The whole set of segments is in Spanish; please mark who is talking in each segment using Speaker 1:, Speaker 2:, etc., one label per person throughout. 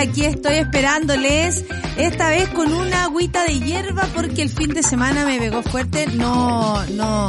Speaker 1: Aquí estoy esperándoles, esta vez con una agüita de hierba porque el fin de semana me pegó fuerte. No, no,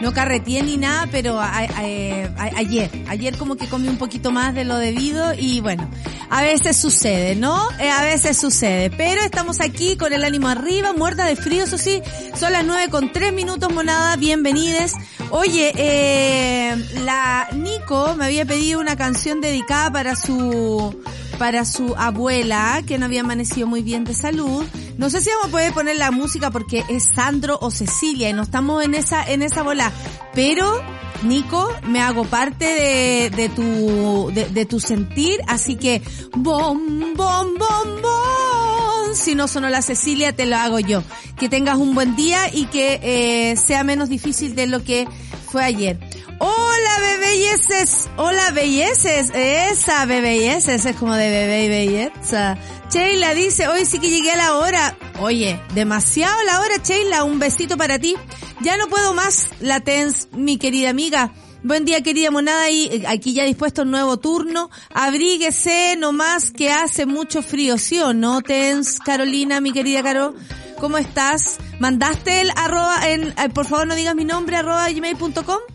Speaker 1: no carreteé ni nada, pero a- a- ayer, ayer como que comí un poquito más de lo debido y bueno, a veces sucede, ¿no? Eh, a veces sucede, pero estamos aquí con el ánimo arriba, muerta de frío, eso sí, son las nueve con tres minutos, monada, bienvenides. Oye, eh, la Nico me había pedido una canción dedicada para su para su abuela que no había amanecido muy bien de salud. No sé si vamos a poder poner la música porque es Sandro o Cecilia y no estamos en esa en esa bola, pero Nico, me hago parte de, de tu de, tu sentir, así que bom bom bom bom. Si no sonó la Cecilia, te lo hago yo. Que tengas un buen día y que eh, sea menos difícil de lo que fue ayer. Hola bebelleces, hola belleces, esa bebelleces es como de bebé y belleza. Sheila dice, hoy sí que llegué a la hora. Oye, demasiado la hora, Sheila, un besito para ti. Ya no puedo más, la TENS, mi querida amiga. Buen día, querida monada, y eh, aquí ya dispuesto un nuevo turno. Abríguese nomás que hace mucho frío, ¿sí o no, TENS, Carolina, mi querida Caro? ¿Cómo estás? ¿Mandaste el arroba en, eh, por favor no digas mi nombre, arroba gmail.com?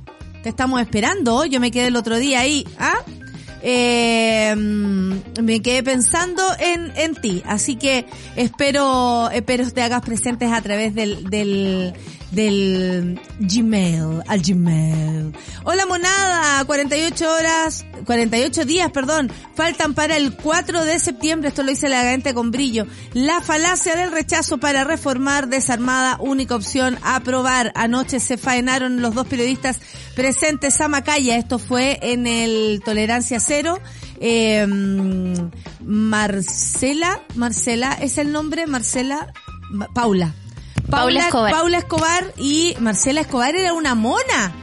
Speaker 1: Estamos esperando, yo me quedé el otro día ahí, ¿ah? Eh, me quedé pensando en, en ti, así que espero, espero te hagas presentes a través del, del, del Gmail, al Gmail. Hola monada, 48 horas, 48 días, perdón, faltan para el 4 de septiembre, esto lo dice la gente con brillo. La falacia del rechazo para reformar desarmada, única opción, aprobar. Anoche se faenaron los dos periodistas presentes a Macaya, esto fue en el Tolerancia Cero. Eh, Marcela, Marcela, ¿es el nombre? Marcela, Ma- Paula.
Speaker 2: Paula Escobar.
Speaker 1: Paula Escobar y Marcela Escobar era una mona.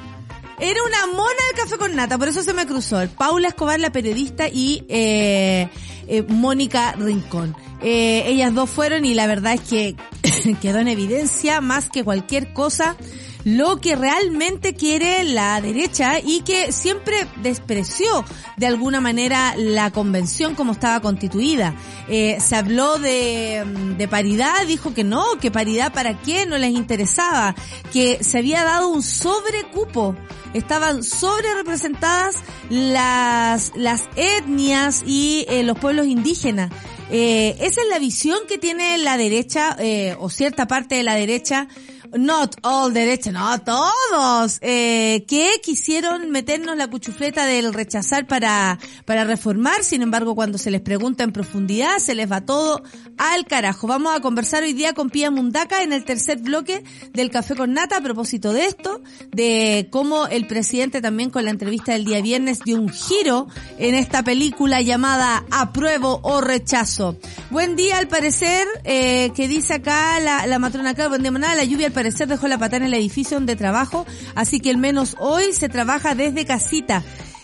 Speaker 1: Era una mona del café con nata, por eso se me cruzó. Paula Escobar, la periodista, y eh, eh, Mónica Rincón. Eh, ellas dos fueron y la verdad es que quedó en evidencia más que cualquier cosa lo que realmente quiere la derecha y que siempre despreció de alguna manera la convención como estaba constituida. Eh, se habló de, paridad, dijo que no, que paridad para qué, no les interesaba, que se había dado un sobrecupo, estaban sobre representadas las, las etnias y eh, los pueblos indígenas. Eh, esa es la visión que tiene la derecha, eh, o cierta parte de la derecha, not all derecha, no todos, eh, que quisieron meternos la cuchufleta del rechazar para, para reformar, sin embargo cuando se les pregunta en profundidad se les va todo al carajo. Vamos a conversar hoy día con Pía Mundaca en el tercer bloque del Café con Nata a propósito de esto, de cómo el presidente también con la entrevista del día viernes dio un giro en esta película llamada Apruebo o Rechazo. Buen día al parecer, eh, que dice acá la, la matrona acá, buen día la lluvia al parecer dejó la pata en el edificio donde trabajo, así que al menos hoy se trabaja desde casita.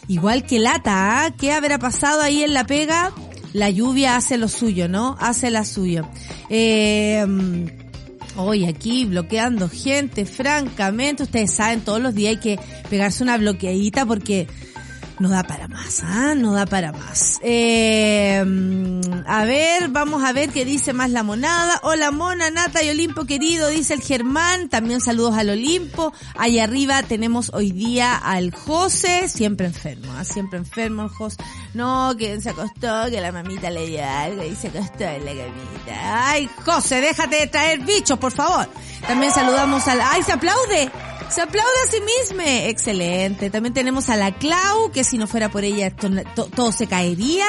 Speaker 1: Igual que lata, ¿ah? ¿qué habrá pasado ahí en la pega? La lluvia hace lo suyo, ¿no? Hace la suyo. Eh, Hoy aquí bloqueando gente, francamente, ustedes saben, todos los días hay que pegarse una bloqueadita porque no da para más, ¿ah? No da para más. Eh, a ver, vamos a ver qué dice más la monada. Hola mona, Nata y Olimpo querido, dice el Germán. También saludos al Olimpo. Allá arriba tenemos hoy día al José, siempre enfermo, ¿ah? Siempre enfermo el José. No, que se acostó, que la mamita le dio algo y se acostó en la camita. Ay, José, déjate de traer bichos, por favor. También saludamos al... ¡Ay, se aplaude! Se aplaude a sí misma. Excelente. También tenemos a la Clau, que si no fuera por ella no- to- todo se caería.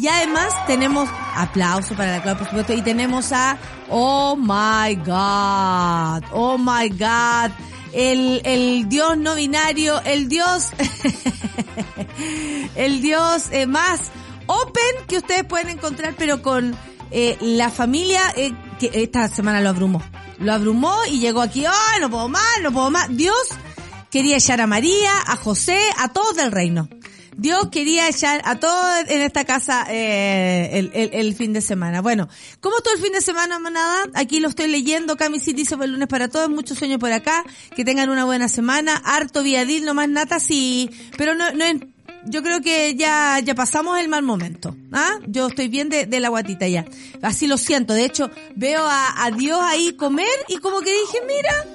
Speaker 1: Y además tenemos aplauso para la Clau, por supuesto. Y tenemos a Oh My God. Oh My God. El, el Dios no binario, el Dios, el Dios eh, más open que ustedes pueden encontrar, pero con eh, la familia eh, que esta semana lo abrumó. Lo abrumó y llegó aquí, ¡ay, no puedo más, no puedo más! Dios quería echar a María, a José, a todos del reino. Dios quería echar a todos en esta casa eh, el, el, el, fin de semana. Bueno, ¿cómo estuvo el fin de semana, manada? Aquí lo estoy leyendo. Cami City dice el lunes para todos. Muchos sueños por acá. Que tengan una buena semana. Harto viadil, no más nata, sí. Pero no, no es yo creo que ya, ya pasamos el mal momento. ¿Ah? Yo estoy bien de, de la guatita ya. Así lo siento. De hecho, veo a, a Dios ahí comer y como que dije, mira,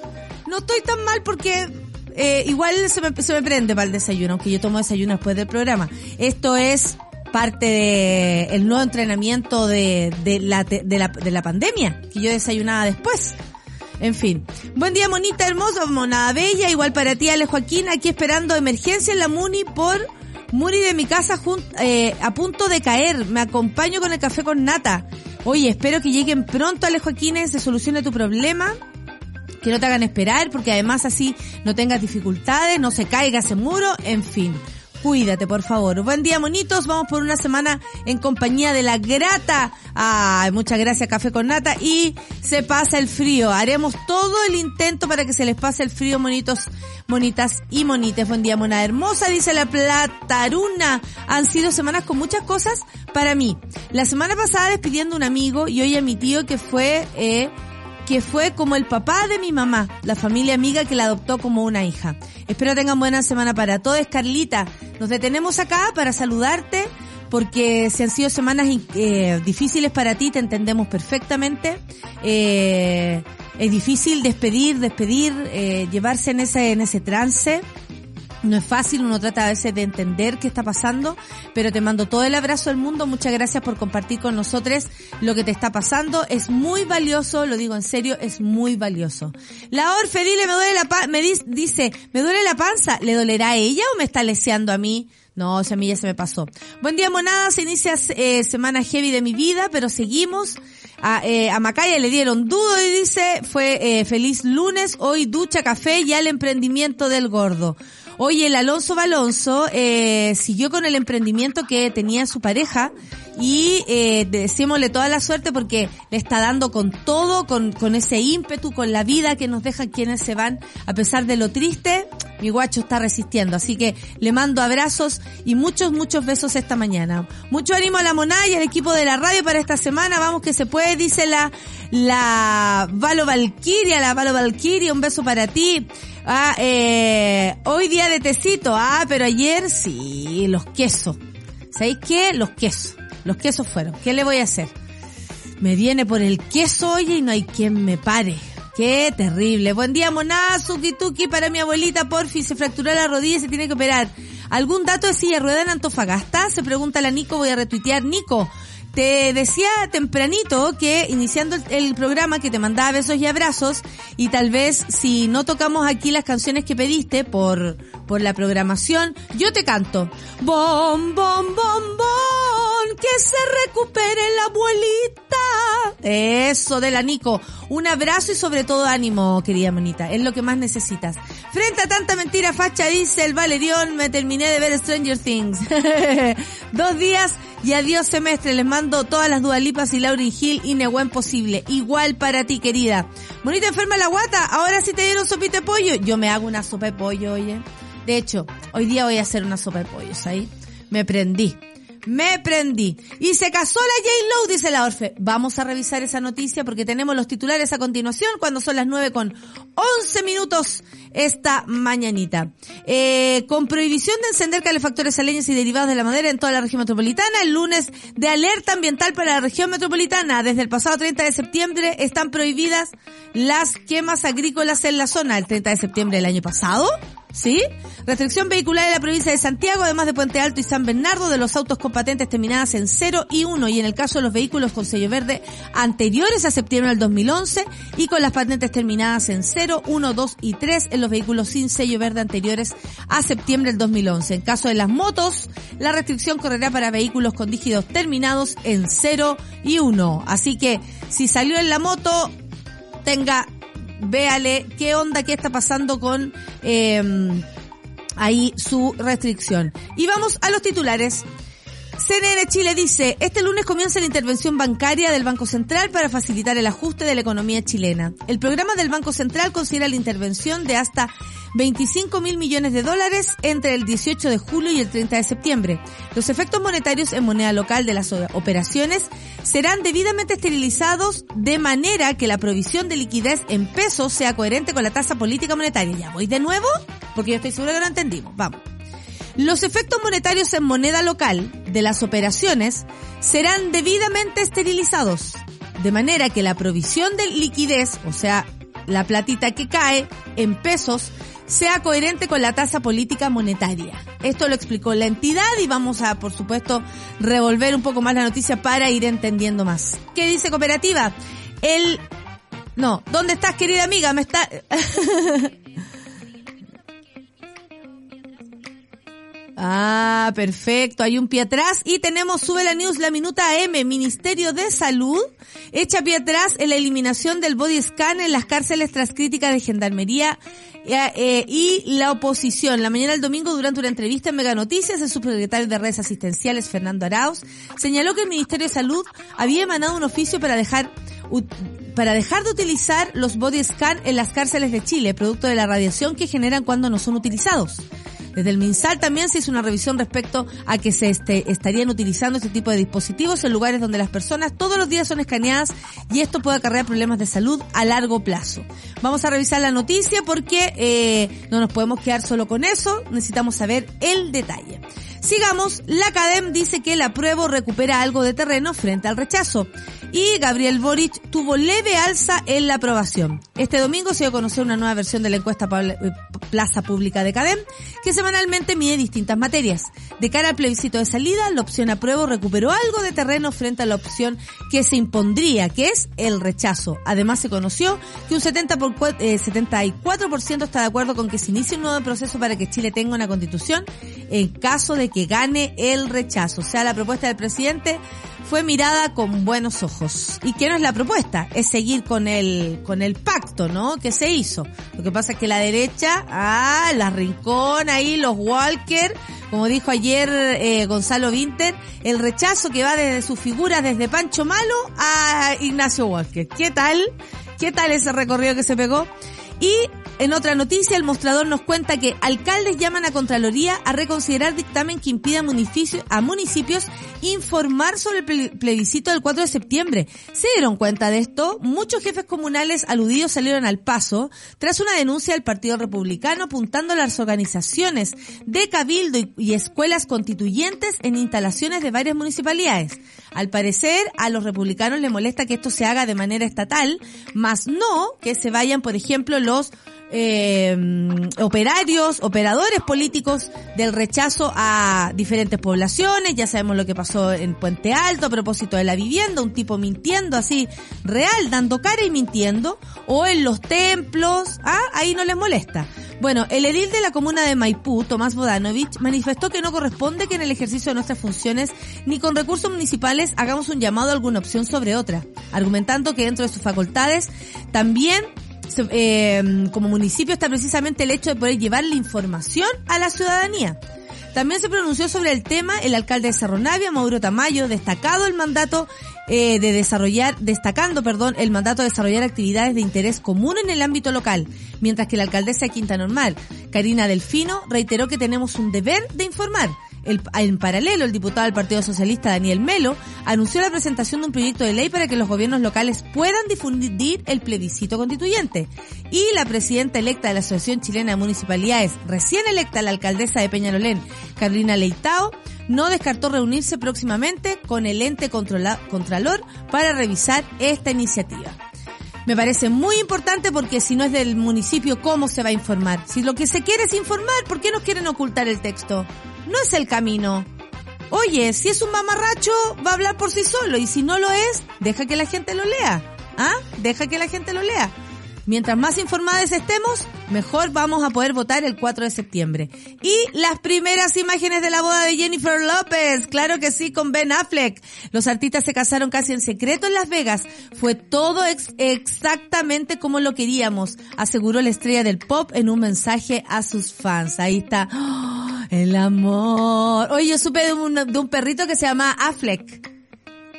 Speaker 1: no estoy tan mal porque eh, igual se me, se me prende para el desayuno, aunque yo tomo desayuno después del programa. Esto es parte de el nuevo entrenamiento de, de, la, de, la, de la pandemia, que yo desayunaba después. En fin. Buen día, monita hermosa, monada bella, igual para ti, Ale Joaquín, aquí esperando emergencia en la Muni por Muri de mi casa eh, a punto de caer. Me acompaño con el café con nata. Oye, espero que lleguen pronto, Ale Joaquín, se solucione tu problema que no te hagan esperar, porque además así no tengas dificultades, no se caiga ese muro, en fin. Cuídate, por favor. Buen día, monitos. Vamos por una semana en compañía de la grata. Ay, muchas gracias, Café con Nata. Y se pasa el frío. Haremos todo el intento para que se les pase el frío, monitos, monitas y monites. Buen día, mona hermosa, dice la Plataruna. Han sido semanas con muchas cosas para mí. La semana pasada despidiendo a un amigo y hoy a mi tío que fue, eh, que fue como el papá de mi mamá, la familia amiga que la adoptó como una hija. Espero tengan buena semana para todos. Carlita, nos detenemos acá para saludarte porque si han sido semanas eh, difíciles para ti, te entendemos perfectamente. Eh, es difícil despedir, despedir, eh, llevarse en ese, en ese trance. No es fácil, uno trata a veces de entender qué está pasando, pero te mando todo el abrazo del mundo. Muchas gracias por compartir con nosotros lo que te está pasando. Es muy valioso, lo digo en serio, es muy valioso. La Orfe, dile, me duele la panza, me dice, me duele la panza. ¿Le dolerá a ella o me está leseando a mí? No, o sea, a mí ya se me pasó. Buen día, monada. Se inicia eh, semana heavy de mi vida, pero seguimos. A, eh, a Macaya le dieron dudo y dice, fue eh, feliz lunes, hoy ducha, café y al emprendimiento del gordo. Oye, el Alonso Balonso eh, siguió con el emprendimiento que tenía su pareja y eh, decímosle toda la suerte porque le está dando con todo, con, con ese ímpetu, con la vida que nos dejan quienes se van, a pesar de lo triste, mi guacho está resistiendo. Así que le mando abrazos y muchos, muchos besos esta mañana. Mucho ánimo a la monada y al equipo de la radio para esta semana. Vamos que se puede, dice la, la Valo Valquiria, la Valo Valquiria, un beso para ti. Ah, eh, hoy día de tecito, ah, pero ayer sí, los quesos. ¿Sabéis qué? Los quesos. Los quesos fueron. ¿Qué le voy a hacer? Me viene por el queso, oye, y no hay quien me pare. Qué terrible. Buen día, monada, tuki para mi abuelita, porfi, se fracturó la rodilla y se tiene que operar. ¿Algún dato de silla rueda en Antofagasta? Se pregunta la Nico, voy a retuitear. Nico, te decía tempranito que iniciando el, programa que te mandaba besos y abrazos y tal vez si no tocamos aquí las canciones que pediste por, por la programación, yo te canto. Bom, bom, bom, bom, que se recupere la abuelita. Eso de la Nico. Un abrazo y sobre todo ánimo, querida monita. Es lo que más necesitas. Frente a tanta mentira facha, dice el Valerión, me terminé de ver Stranger Things. Dos días y adiós semestre. Les mando todas las dualipas y Lauryn Hill y Nehuen posible. Igual para ti, querida. Bonita enferma la guata. Ahora sí te dieron sopita de pollo. Yo me hago una sopa de pollo, oye. De hecho, hoy día voy a hacer una sopa de pollos ahí. Me prendí. Me prendí. Y se casó la J. Lowe, dice la Orfe. Vamos a revisar esa noticia porque tenemos los titulares a continuación cuando son las 9 con 11 minutos esta mañanita. Eh, con prohibición de encender calefactores a y derivados de la madera en toda la región metropolitana, el lunes de alerta ambiental para la región metropolitana. Desde el pasado 30 de septiembre están prohibidas las quemas agrícolas en la zona. El 30 de septiembre del año pasado ¿Sí? Restricción vehicular en la provincia de Santiago, además de Puente Alto y San Bernardo, de los autos con patentes terminadas en 0 y 1, y en el caso de los vehículos con sello verde anteriores a septiembre del 2011, y con las patentes terminadas en 0, 1, 2 y 3 en los vehículos sin sello verde anteriores a septiembre del 2011. En caso de las motos, la restricción correrá para vehículos con dígitos terminados en 0 y 1. Así que, si salió en la moto, tenga véale qué onda, qué está pasando con eh, ahí su restricción. Y vamos a los titulares. CNN Chile dice, este lunes comienza la intervención bancaria del Banco Central para facilitar el ajuste de la economía chilena. El programa del Banco Central considera la intervención de hasta 25 mil millones de dólares entre el 18 de julio y el 30 de septiembre. Los efectos monetarios en moneda local de las operaciones serán debidamente esterilizados de manera que la provisión de liquidez en pesos sea coherente con la tasa política monetaria. ¿Ya voy de nuevo? Porque yo estoy seguro que lo entendimos. Vamos. Los efectos monetarios en moneda local de las operaciones serán debidamente esterilizados, de manera que la provisión de liquidez, o sea, la platita que cae en pesos, sea coherente con la tasa política monetaria. Esto lo explicó la entidad y vamos a, por supuesto, revolver un poco más la noticia para ir entendiendo más. ¿Qué dice cooperativa? El... No, ¿dónde estás querida amiga? Me está... Ah, perfecto. Hay un pie atrás y tenemos, sube la news, la minuta M, Ministerio de Salud, echa pie atrás en la eliminación del body scan en las cárceles tras críticas de Gendarmería eh, eh, y la oposición. La mañana del domingo, durante una entrevista en Mega Noticias, el subsecretario de redes asistenciales, Fernando Arauz, señaló que el Ministerio de Salud había emanado un oficio para dejar para dejar de utilizar los body scan en las cárceles de Chile, producto de la radiación que generan cuando no son utilizados. Desde el MinSal también se hizo una revisión respecto a que se este, estarían utilizando este tipo de dispositivos en lugares donde las personas todos los días son escaneadas y esto puede acarrear problemas de salud a largo plazo. Vamos a revisar la noticia porque eh, no nos podemos quedar solo con eso, necesitamos saber el detalle. Sigamos, la CADEM dice que la prueba recupera algo de terreno frente al rechazo y Gabriel Boric tuvo leve alza en la aprobación. Este domingo se dio a conocer una nueva versión de la encuesta eh, Plaza Pública de CADEM que semanalmente mide distintas materias. De cara al plebiscito de salida, la opción apruebo recuperó algo de terreno frente a la opción que se impondría, que es el rechazo. Además se conoció que un 70 por, 74% está de acuerdo con que se inicie un nuevo proceso para que Chile tenga una constitución en caso de que gane el rechazo. O sea, la propuesta del presidente fue mirada con buenos ojos. ¿Y qué no es la propuesta? Es seguir con el, con el pacto, ¿no? Que se hizo. Lo que pasa es que la derecha, ah, la Rincón ahí, los Walker, como dijo ayer eh, Gonzalo Winter, el rechazo que va desde sus figuras, desde Pancho Malo a Ignacio Walker. ¿Qué tal? ¿Qué tal ese recorrido que se pegó? Y en otra noticia, el mostrador nos cuenta que alcaldes llaman a Contraloría a reconsiderar dictamen que impida a municipios informar sobre el plebiscito del 4 de septiembre. ¿Se dieron cuenta de esto? Muchos jefes comunales aludidos salieron al paso tras una denuncia del Partido Republicano apuntando a las organizaciones de cabildo y escuelas constituyentes en instalaciones de varias municipalidades. Al parecer, a los republicanos les molesta que esto se haga de manera estatal, más no que se vayan, por ejemplo, los eh, operarios, operadores políticos del rechazo a diferentes poblaciones. Ya sabemos lo que pasó en Puente Alto a propósito de la vivienda, un tipo mintiendo así, real, dando cara y mintiendo. O en los templos, ah, ahí no les molesta. Bueno, el edil de la comuna de Maipú, Tomás Bodanovich, manifestó que no corresponde que en el ejercicio de nuestras funciones ni con recursos municipales hagamos un llamado a alguna opción sobre otra, argumentando que dentro de sus facultades también eh, como municipio está precisamente el hecho de poder llevar la información a la ciudadanía. También se pronunció sobre el tema el alcalde de Cerro Navia, Mauro Tamayo, destacado el mandato eh, de desarrollar, destacando, perdón, el mandato de desarrollar actividades de interés común en el ámbito local, mientras que la alcaldesa de Quinta Normal, Karina Delfino, reiteró que tenemos un deber de informar en paralelo, el diputado del Partido Socialista Daniel Melo anunció la presentación de un proyecto de ley para que los gobiernos locales puedan difundir el plebiscito constituyente. Y la presidenta electa de la Asociación Chilena de Municipalidades, recién electa la alcaldesa de Peñalolén, Carolina Leitao, no descartó reunirse próximamente con el ente contralor para revisar esta iniciativa. Me parece muy importante porque si no es del municipio, ¿cómo se va a informar? Si lo que se quiere es informar, ¿por qué nos quieren ocultar el texto? no es el camino. Oye, si es un mamarracho, va a hablar por sí solo y si no lo es, deja que la gente lo lea. ¿Ah? Deja que la gente lo lea. Mientras más informadas estemos, mejor vamos a poder votar el 4 de septiembre. Y las primeras imágenes de la boda de Jennifer López, claro que sí, con Ben Affleck. Los artistas se casaron casi en secreto en Las Vegas. Fue todo exactamente como lo queríamos, aseguró la estrella del pop en un mensaje a sus fans. Ahí está. ¡Oh! El amor. Oye, yo supe de un, de un perrito que se llama Affleck.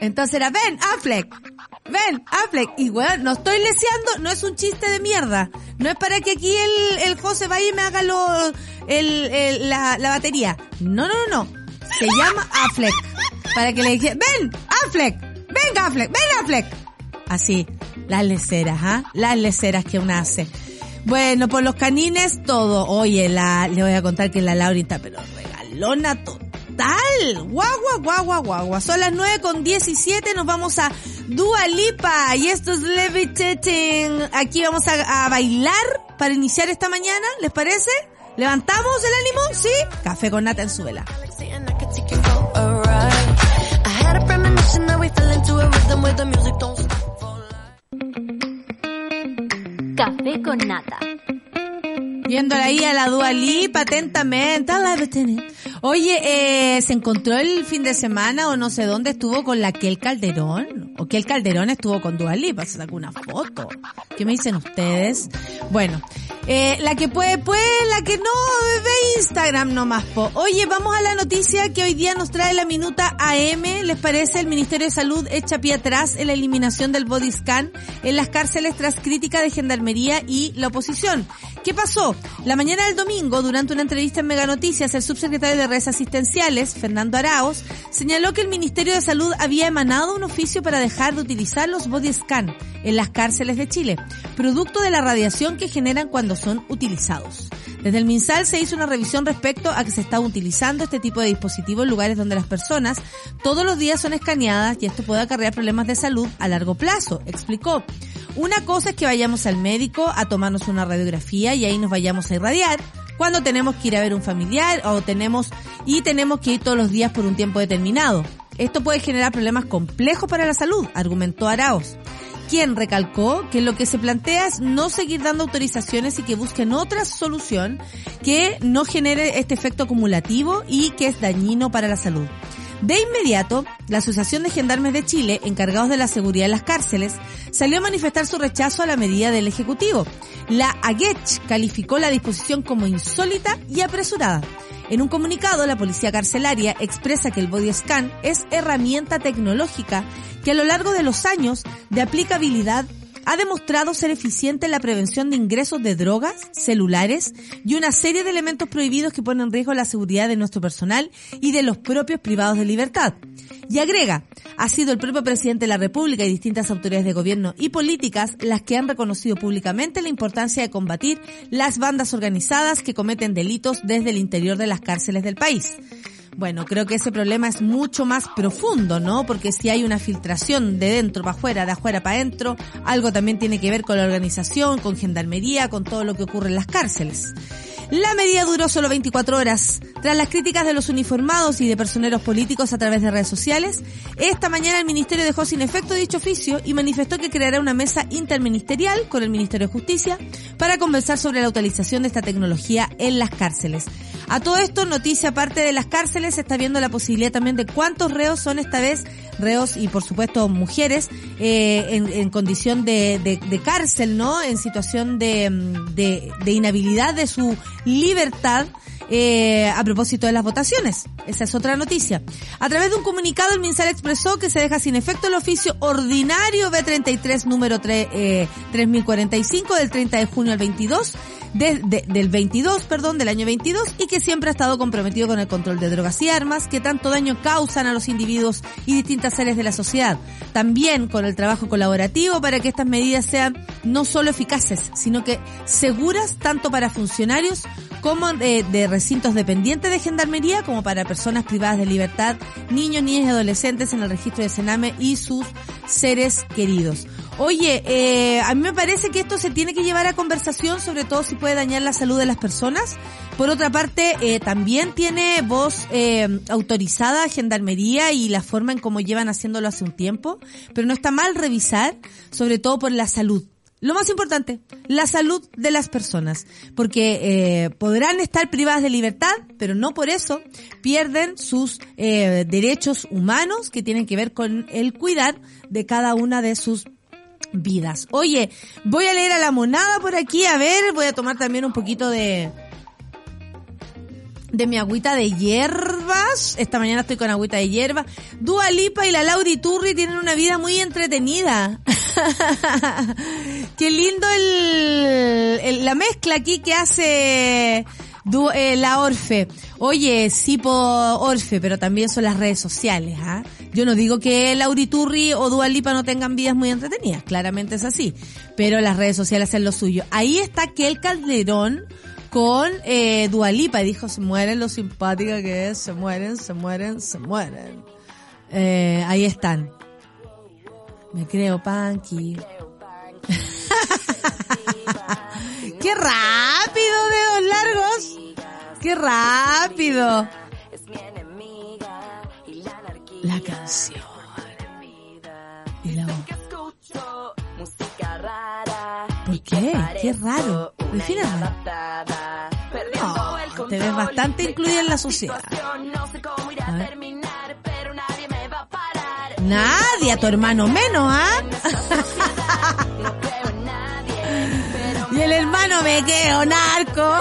Speaker 1: Entonces era, ven, Affleck. Ven, Affleck. Y bueno, no estoy leseando, no es un chiste de mierda. No es para que aquí el, el José vaya y me haga lo, el, el- la, la batería. No, no, no, no. Se llama Affleck. Para que le dije, ven, Affleck. Venga, Affleck, ven, Affleck. Así, las leceras, ¿ah? Las leceras que uno hace. Bueno, por los canines, todo. Oye, la, le voy a contar que la Laurita, pero regalona total. Guagua, guagua, guagua. Son las 9 con 17, nos vamos a Dua Lipa y esto es Levitating. Aquí vamos a, a bailar para iniciar esta mañana, ¿les parece? ¿Levantamos el ánimo? ¿Sí? Café con nata en su vela.
Speaker 2: Café con nata.
Speaker 1: Viéndola ahí a la Dua Lipa atentamente. Levitating. Oye, eh, se encontró el fin de semana o no sé dónde estuvo con la Kel Calderón. O que el Calderón estuvo con Dua Lipa, se sacó una foto. ¿Qué me dicen ustedes? Bueno, eh, la que puede, puede, la que no, ve Instagram nomás, po. Oye, vamos a la noticia que hoy día nos trae la minuta AM. ¿Les parece? El Ministerio de Salud echa pie atrás en la eliminación del body scan en las cárceles tras crítica de Gendarmería y la oposición. ¿Qué pasó? La mañana del domingo, durante una entrevista en Mega Noticias, el subsecretario de Redes Asistenciales, Fernando Araos, señaló que el Ministerio de Salud había emanado un oficio para dejar de utilizar los body scan en las cárceles de Chile, producto de la radiación que generan cuando son utilizados. Desde el MinSal se hizo una revisión respecto a que se está utilizando este tipo de dispositivo en lugares donde las personas todos los días son escaneadas y esto puede acarrear problemas de salud a largo plazo, explicó. Una cosa es que vayamos al médico a tomarnos una radiografía y ahí nos vayamos a irradiar cuando tenemos que ir a ver un familiar o tenemos y tenemos que ir todos los días por un tiempo determinado. Esto puede generar problemas complejos para la salud, argumentó Araos quien recalcó que lo que se plantea es no seguir dando autorizaciones y que busquen otra solución que no genere este efecto acumulativo y que es dañino para la salud. De inmediato, la Asociación de Gendarmes de Chile, encargados de la seguridad en las cárceles, salió a manifestar su rechazo a la medida del Ejecutivo. La AGECH calificó la disposición como insólita y apresurada. En un comunicado, la Policía Carcelaria expresa que el body scan es herramienta tecnológica que a lo largo de los años de aplicabilidad ha demostrado ser eficiente en la prevención de ingresos de drogas, celulares y una serie de elementos prohibidos que ponen en riesgo la seguridad de nuestro personal y de los propios privados de libertad. Y agrega, ha sido el propio presidente de la República y distintas autoridades de gobierno y políticas las que han reconocido públicamente la importancia de combatir las bandas organizadas que cometen delitos desde el interior de las cárceles del país. Bueno, creo que ese problema es mucho más profundo, ¿no? Porque si hay una filtración de dentro para afuera, de afuera para adentro, algo también tiene que ver con la organización, con gendarmería, con todo lo que ocurre en las cárceles. La medida duró solo 24 horas. Tras las críticas de los uniformados y de personeros políticos a través de redes sociales, esta mañana el Ministerio dejó sin efecto dicho oficio y manifestó que creará una mesa interministerial con el Ministerio de Justicia para conversar sobre la utilización de esta tecnología en las cárceles. A todo esto, noticia aparte de las cárceles, se está viendo la posibilidad también de cuántos reos son esta vez, reos y por supuesto mujeres, eh, en, en condición de, de- de cárcel, ¿no? En situación de, de, de inhabilidad de su libertad. eh, a propósito de las votaciones. Esa es otra noticia. A través de un comunicado, el MinSal expresó que se deja sin efecto el oficio ordinario B33 número 3, eh, 3045 del 30 de junio al 22 de- de- del 22, perdón, del año 22 y que siempre ha estado comprometido con el control de drogas y armas que tanto daño causan a los individuos y distintas áreas de la sociedad. También con el trabajo colaborativo para que estas medidas sean no solo eficaces, sino que seguras tanto para funcionarios como de, de recintos dependientes de gendarmería como para personas privadas de libertad, niños, niñas y adolescentes en el registro de Sename y sus seres queridos. Oye, eh, a mí me parece que esto se tiene que llevar a conversación, sobre todo si puede dañar la salud de las personas. Por otra parte, eh, también tiene voz eh, autorizada Gendarmería y la forma en cómo llevan haciéndolo hace un tiempo, pero no está mal revisar, sobre todo por la salud. Lo más importante, la salud de las personas, porque eh, podrán estar privadas de libertad, pero no por eso pierden sus eh, derechos humanos que tienen que ver con el cuidar de cada una de sus vidas. Oye, voy a leer a la monada por aquí, a ver, voy a tomar también un poquito de de mi agüita de hierbas. Esta mañana estoy con agüita de hierba. Dua Lipa y la Lauri Turri tienen una vida muy entretenida. Qué lindo el, el- la mezcla aquí que hace eh, la Orfe. Oye, sí por Orfe, pero también son las redes sociales, ¿ah? Yo no digo que Lauri Turri o Dua Lipa no tengan vidas muy entretenidas, claramente es así. Pero las redes sociales hacen lo suyo. Ahí está Kel Calderón con eh, Dua Lipa y dijo, se mueren lo simpática que es, se mueren, se mueren, se mueren. Eh, ahí están. Me creo, Panky. ¡Qué rápido, dedos largos! ¡Qué rápido! La canción. Y la voz. ¿Por qué? ¡Qué raro! Define raro. No, te ves bastante incluida en la sociedad. A ver. Nadie, a tu hermano menos, ¿ah? y el hermano me quedo narco.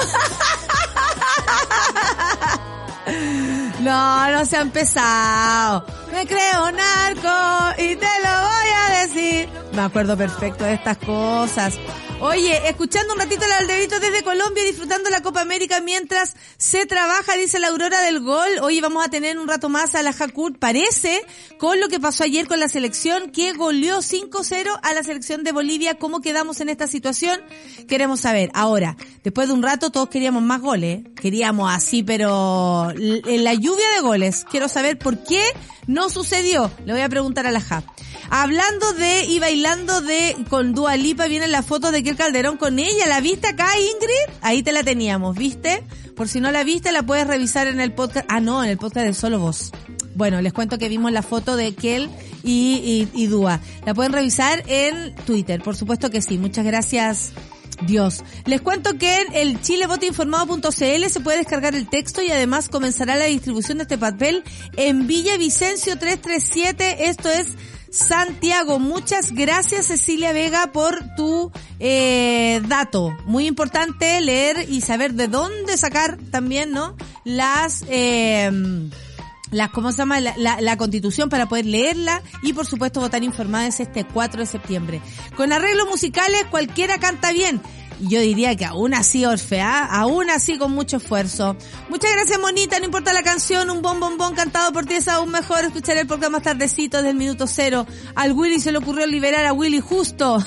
Speaker 1: No, no se ha empezado. Me creo narco y te lo voy a decir. Me acuerdo perfecto de estas cosas. Oye, escuchando un ratito el Alderito desde Colombia disfrutando la Copa América mientras se trabaja, dice la Aurora del Gol. Hoy vamos a tener un rato más a la Hakut, parece, con lo que pasó ayer con la selección que goleó 5-0 a la selección de Bolivia. ¿Cómo quedamos en esta situación? Queremos saber. Ahora, después de un rato todos queríamos más goles. Queríamos así, pero en la lluvia de goles. Quiero saber por qué no sucedió. Le voy a preguntar a la Ja. Hablando de y bailando de con Dua Lipa, viene la foto de Kel Calderón con ella. ¿La viste acá, Ingrid? Ahí te la teníamos, ¿viste? Por si no la viste, la puedes revisar en el podcast. Ah, no, en el podcast de Solo Voz. Bueno, les cuento que vimos la foto de Kel y, y, y Dua. La pueden revisar en Twitter, por supuesto que sí. Muchas gracias. Dios. Les cuento que en el chilebotinformado.cl se puede descargar el texto y además comenzará la distribución de este papel en Villa Vicencio 337. Esto es Santiago. Muchas gracias Cecilia Vega por tu eh, dato. Muy importante leer y saber de dónde sacar también, ¿no? Las... Eh, las, ¿cómo se llama? La, la- la constitución para poder leerla y por supuesto votar informadas este 4 de septiembre. Con arreglos musicales cualquiera canta bien. Yo diría que aún así Orfea, aún así con mucho esfuerzo. Muchas gracias Monita, no importa la canción, un bon bon bon cantado por ti es aún mejor. Escuchar el programa más tardecito del minuto cero. Al Willy se le ocurrió liberar a Willy justo.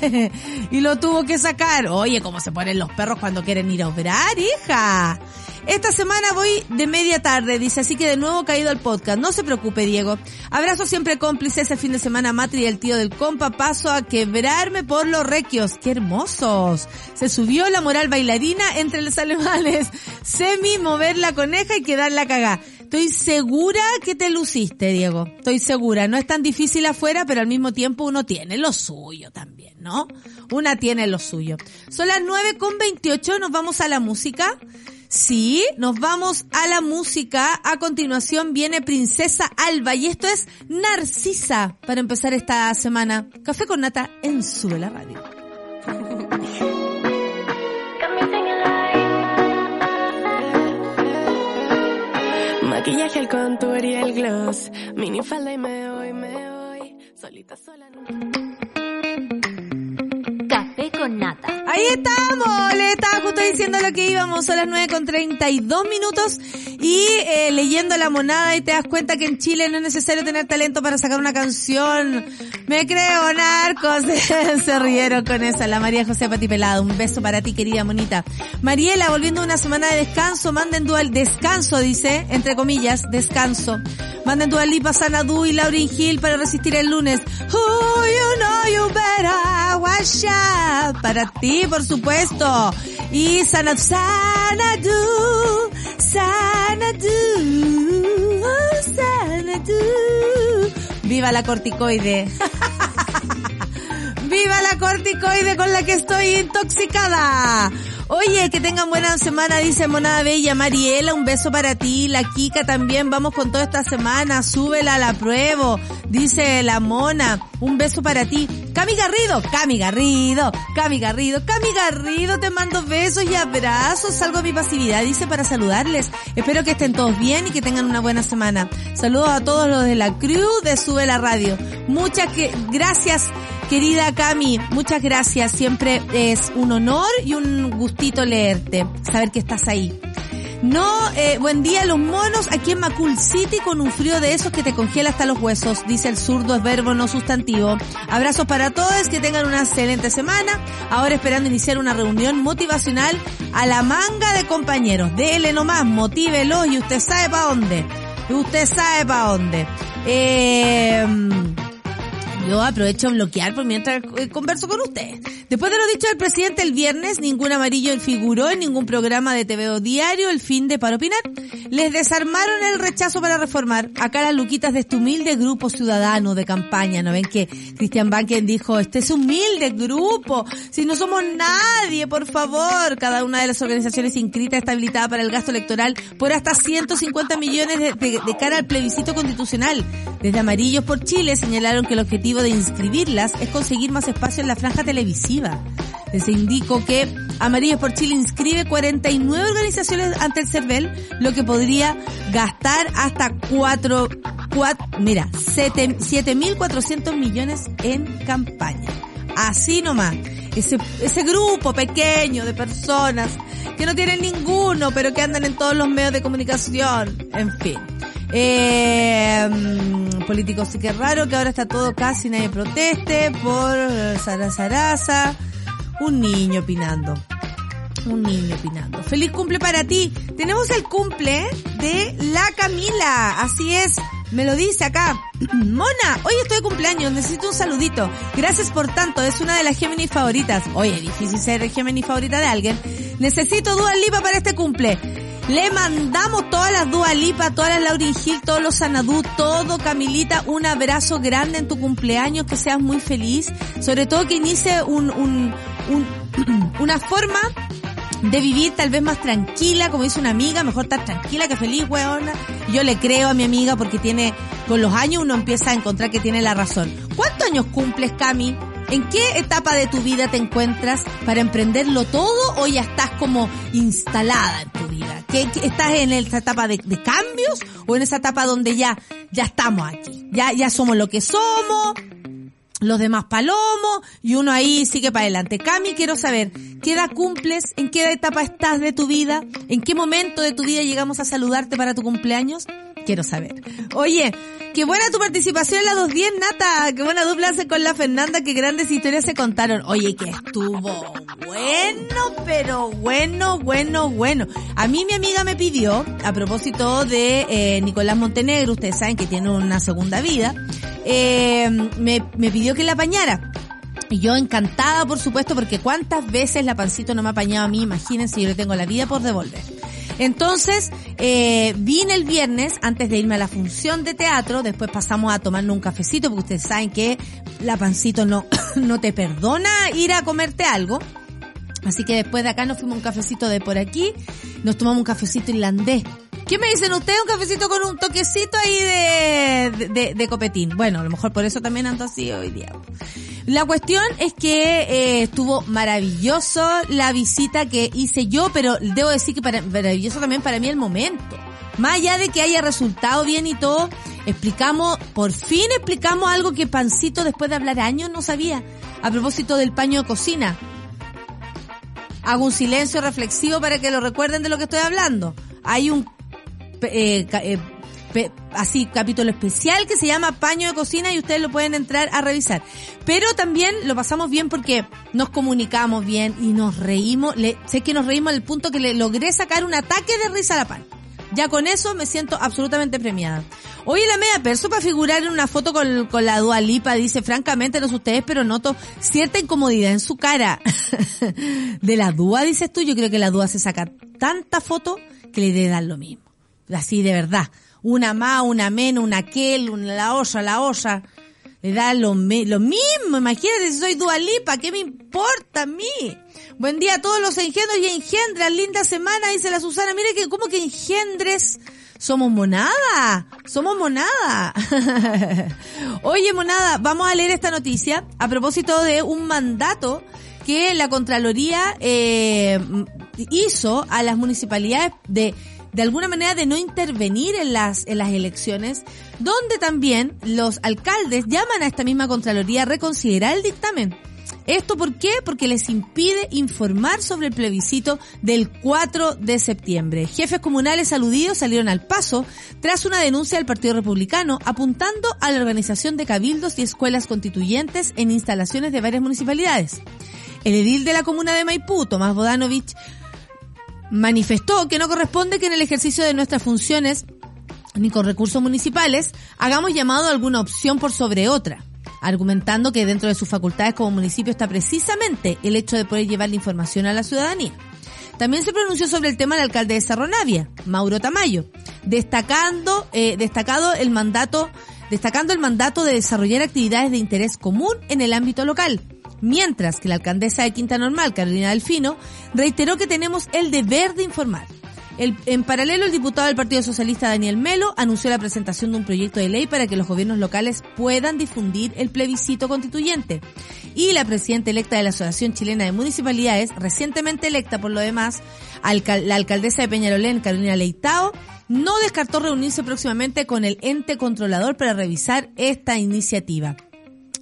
Speaker 1: y lo tuvo que sacar. Oye, cómo se ponen los perros cuando quieren ir a operar, hija. Esta semana voy de media tarde, dice, así que de nuevo caído al podcast. No se preocupe, Diego. Abrazo siempre cómplices el fin de semana, Matri y el tío del compa. Paso a quebrarme por los requios. ¡Qué hermosos! Se subió la moral bailarina entre los alemanes. Semi, mover la coneja y quedar la cagá. Estoy segura que te luciste, Diego. Estoy segura. No es tan difícil afuera, pero al mismo tiempo uno tiene lo suyo también, ¿no? Una tiene lo suyo. Son las 9 con 28, nos vamos a la música. Sí, nos vamos a la música. A continuación viene Princesa Alba y esto es Narcisa para empezar esta semana. Café con nata en Sube la Radio.
Speaker 3: Maquillaje, el contour y el gloss. Minifalda y me voy, me voy. Solita, sola.
Speaker 2: Con nata.
Speaker 1: Ahí estamos, le estaba justo diciendo lo que íbamos, son las 9 con 32 minutos y eh, leyendo la monada y te das cuenta que en Chile no es necesario tener talento para sacar una canción. Me creo, narcos. Se rieron con esa, la María José Pati Pelado. Un beso para ti, querida monita. Mariela, volviendo una semana de descanso, manden dual descanso, dice, entre comillas, descanso. Manden Dua Lipa, Sanadu y Lauryn Hill para resistir el lunes. Oh, you know you better wash up. Para ti, por supuesto. Y Sanadu, Sanadu, Sanadu, Sanadu. Viva la corticoide. Viva la corticoide con la que estoy intoxicada. Oye, que tengan buena semana, dice Monada Bella. Mariela, un beso para ti. La Kika también, vamos con toda esta semana. Súbela la prueba. Dice la Mona, un beso para ti. Cami Garrido, Cami Garrido, Cami Garrido, Cami Garrido, te mando besos y abrazos. Salgo a mi pasividad, dice, para saludarles. Espero que estén todos bien y que tengan una buena semana. Saludos a todos los de la crew de Sube la Radio. Muchas que, gracias Querida Cami, muchas gracias. Siempre es un honor y un gustito leerte, saber que estás ahí. No, eh, buen día los monos aquí en Macul City con un frío de esos que te congela hasta los huesos, dice el zurdo, es verbo no sustantivo. Abrazos para todos, que tengan una excelente semana. Ahora esperando iniciar una reunión motivacional a la manga de compañeros. Dele nomás, motívelos y usted sabe para dónde. Usted sabe para dónde. Eh, yo aprovecho a bloquear por mientras eh, converso con usted. Después de lo dicho del presidente el viernes, ningún amarillo figuró en ningún programa de TV o diario el fin de para opinar. Les desarmaron el rechazo para reformar. Acá las luquitas de este humilde grupo ciudadano de campaña. ¿No ven que Cristian Banken dijo, este es humilde grupo? Si no somos nadie, por favor. Cada una de las organizaciones inscritas está habilitada para el gasto electoral por hasta 150 millones de cara al plebiscito constitucional. Desde Amarillos por Chile señalaron que el objetivo de inscribirlas es conseguir más espacio en la franja televisiva. Les indico que Amarillos por Chile inscribe 49 organizaciones ante el CERVEL, lo que podría gastar hasta 4, mira, 7 7.400 millones en campaña. Así nomás. Ese grupo pequeño de personas que no tienen ninguno, pero que andan en todos los medios de comunicación. En fin. Eh, mm, político sí que raro que ahora está todo casi nadie proteste por eh, Sara Sarasa. Un niño opinando. Un niño opinando. Feliz cumple para ti. Tenemos el cumple de la Camila. Así es. Me lo dice acá. Mona, hoy estoy de cumpleaños, necesito un saludito. Gracias por tanto, es una de las Géminis favoritas. Oye, difícil ser Géminis favorita de alguien. Necesito Dua Lipa para este cumple. Le mandamos todas las Dua Lipa, todas las Lauryn Hill, todos los Sanadú, todo Camilita, un abrazo grande en tu cumpleaños, que seas muy feliz. Sobre todo que inicie un, un, un- una forma de vivir tal vez más tranquila, como dice una amiga, mejor estar tranquila que feliz, weona. Yo le creo a mi amiga porque tiene, con los años uno empieza a encontrar que tiene la razón. ¿Cuántos años cumples, Cami? ¿En qué etapa de tu vida te encuentras para emprenderlo todo o ya estás como instalada en tu vida? ¿Qué, qué- ¿Estás en esa etapa de, de cambios o en esa etapa donde ya, ya estamos aquí? Ya, ya somos lo que somos, los demás palomos y uno ahí sigue para adelante. Cami, quiero saber, ¿qué edad cumples? ¿En qué etapa estás de tu vida? ¿En qué momento de tu vida llegamos a saludarte para tu cumpleaños? Quiero saber. Oye, qué buena tu participación en la 210, Nata. Qué buena dupla hace con la Fernanda. Qué grandes historias se contaron. Oye, que estuvo bueno, pero bueno, bueno, bueno. A mí mi amiga me pidió, a propósito de eh, Nicolás Montenegro, ustedes saben que tiene una segunda vida, eh, me, me pidió que la apañara. Y yo encantada, por supuesto, porque cuántas veces la pancito no me ha apañado a mí, imagínense, yo le tengo la vida por devolver. Entonces, eh, vine el viernes antes de irme a la función de teatro, después pasamos a tomarnos un cafecito, porque ustedes saben que la pancito no, no te perdona ir a comerte algo. Así que después de acá nos fuimos un cafecito de por aquí, nos tomamos un cafecito irlandés. ¿Qué me dicen ustedes? Un cafecito con un toquecito ahí de, de, de copetín. Bueno, a lo mejor por eso también ando así hoy día. La cuestión es que eh, estuvo maravilloso la visita que hice yo, pero debo decir que maravilloso también para mí el momento. Más allá de que haya resultado bien y todo, explicamos, por fin explicamos algo que Pancito después de hablar años no sabía. A propósito del paño de cocina. Hago un silencio reflexivo para que lo recuerden de lo que estoy hablando. Hay un eh, eh, pe- así capítulo especial que se llama Paño de Cocina y ustedes lo pueden entrar a revisar. Pero también lo pasamos bien porque nos comunicamos bien y nos reímos. Le- sé que nos reímos al punto que le logré sacar un ataque de risa a la pan. Ya con eso me siento absolutamente premiada. Hoy la media perso para figurar en una foto con, con la Dua Lipa dice, francamente no sé ustedes, pero noto cierta incomodidad en su cara. de la Dua, dices tú, yo creo que la Dua se saca tanta foto que le debe lo mismo. Así de verdad. Una más, una menos, una aquel, una la olla, la olla. Le da lo, lo mismo, imagínate si soy Dua Lipa, ¿qué me importa a mí? Buen día a todos los engendros y engendras. Linda semana, dice la Susana. Mire que, ¿cómo que engendres? Somos monada. Somos monada. Oye, monada, vamos a leer esta noticia a propósito de un mandato que la Contraloría eh, hizo a las municipalidades de de alguna manera de no intervenir en las, en las elecciones, donde también los alcaldes llaman a esta misma Contraloría a reconsiderar el dictamen. ¿Esto por qué? Porque les impide informar sobre el plebiscito del 4 de septiembre. Jefes comunales aludidos salieron al paso tras una denuncia del Partido Republicano apuntando a la organización de cabildos y escuelas constituyentes en instalaciones de varias municipalidades. El edil de la comuna de Maipú, Tomás Bodanovich, manifestó que no corresponde que en el ejercicio de nuestras funciones ni con recursos municipales hagamos llamado a alguna opción por sobre otra, argumentando que dentro de sus facultades como municipio está precisamente el hecho de poder llevar la información a la ciudadanía. También se pronunció sobre el tema el alcalde de Cerro Navia, Mauro Tamayo, destacando, eh, destacado el mandato, destacando el mandato de desarrollar actividades de interés común en el ámbito local, mientras que la alcaldesa de Quinta Normal, Carolina Delfino, reiteró que tenemos el deber de informar. En paralelo, el diputado del Partido Socialista Daniel Melo anunció la presentación de un proyecto de ley para que los gobiernos locales puedan difundir el plebiscito constituyente. Y la presidenta electa de la Asociación Chilena de Municipalidades, recientemente electa por lo demás, la alcaldesa de Peñarolén, Carolina Leitao, no descartó reunirse próximamente con el ente controlador para revisar esta iniciativa.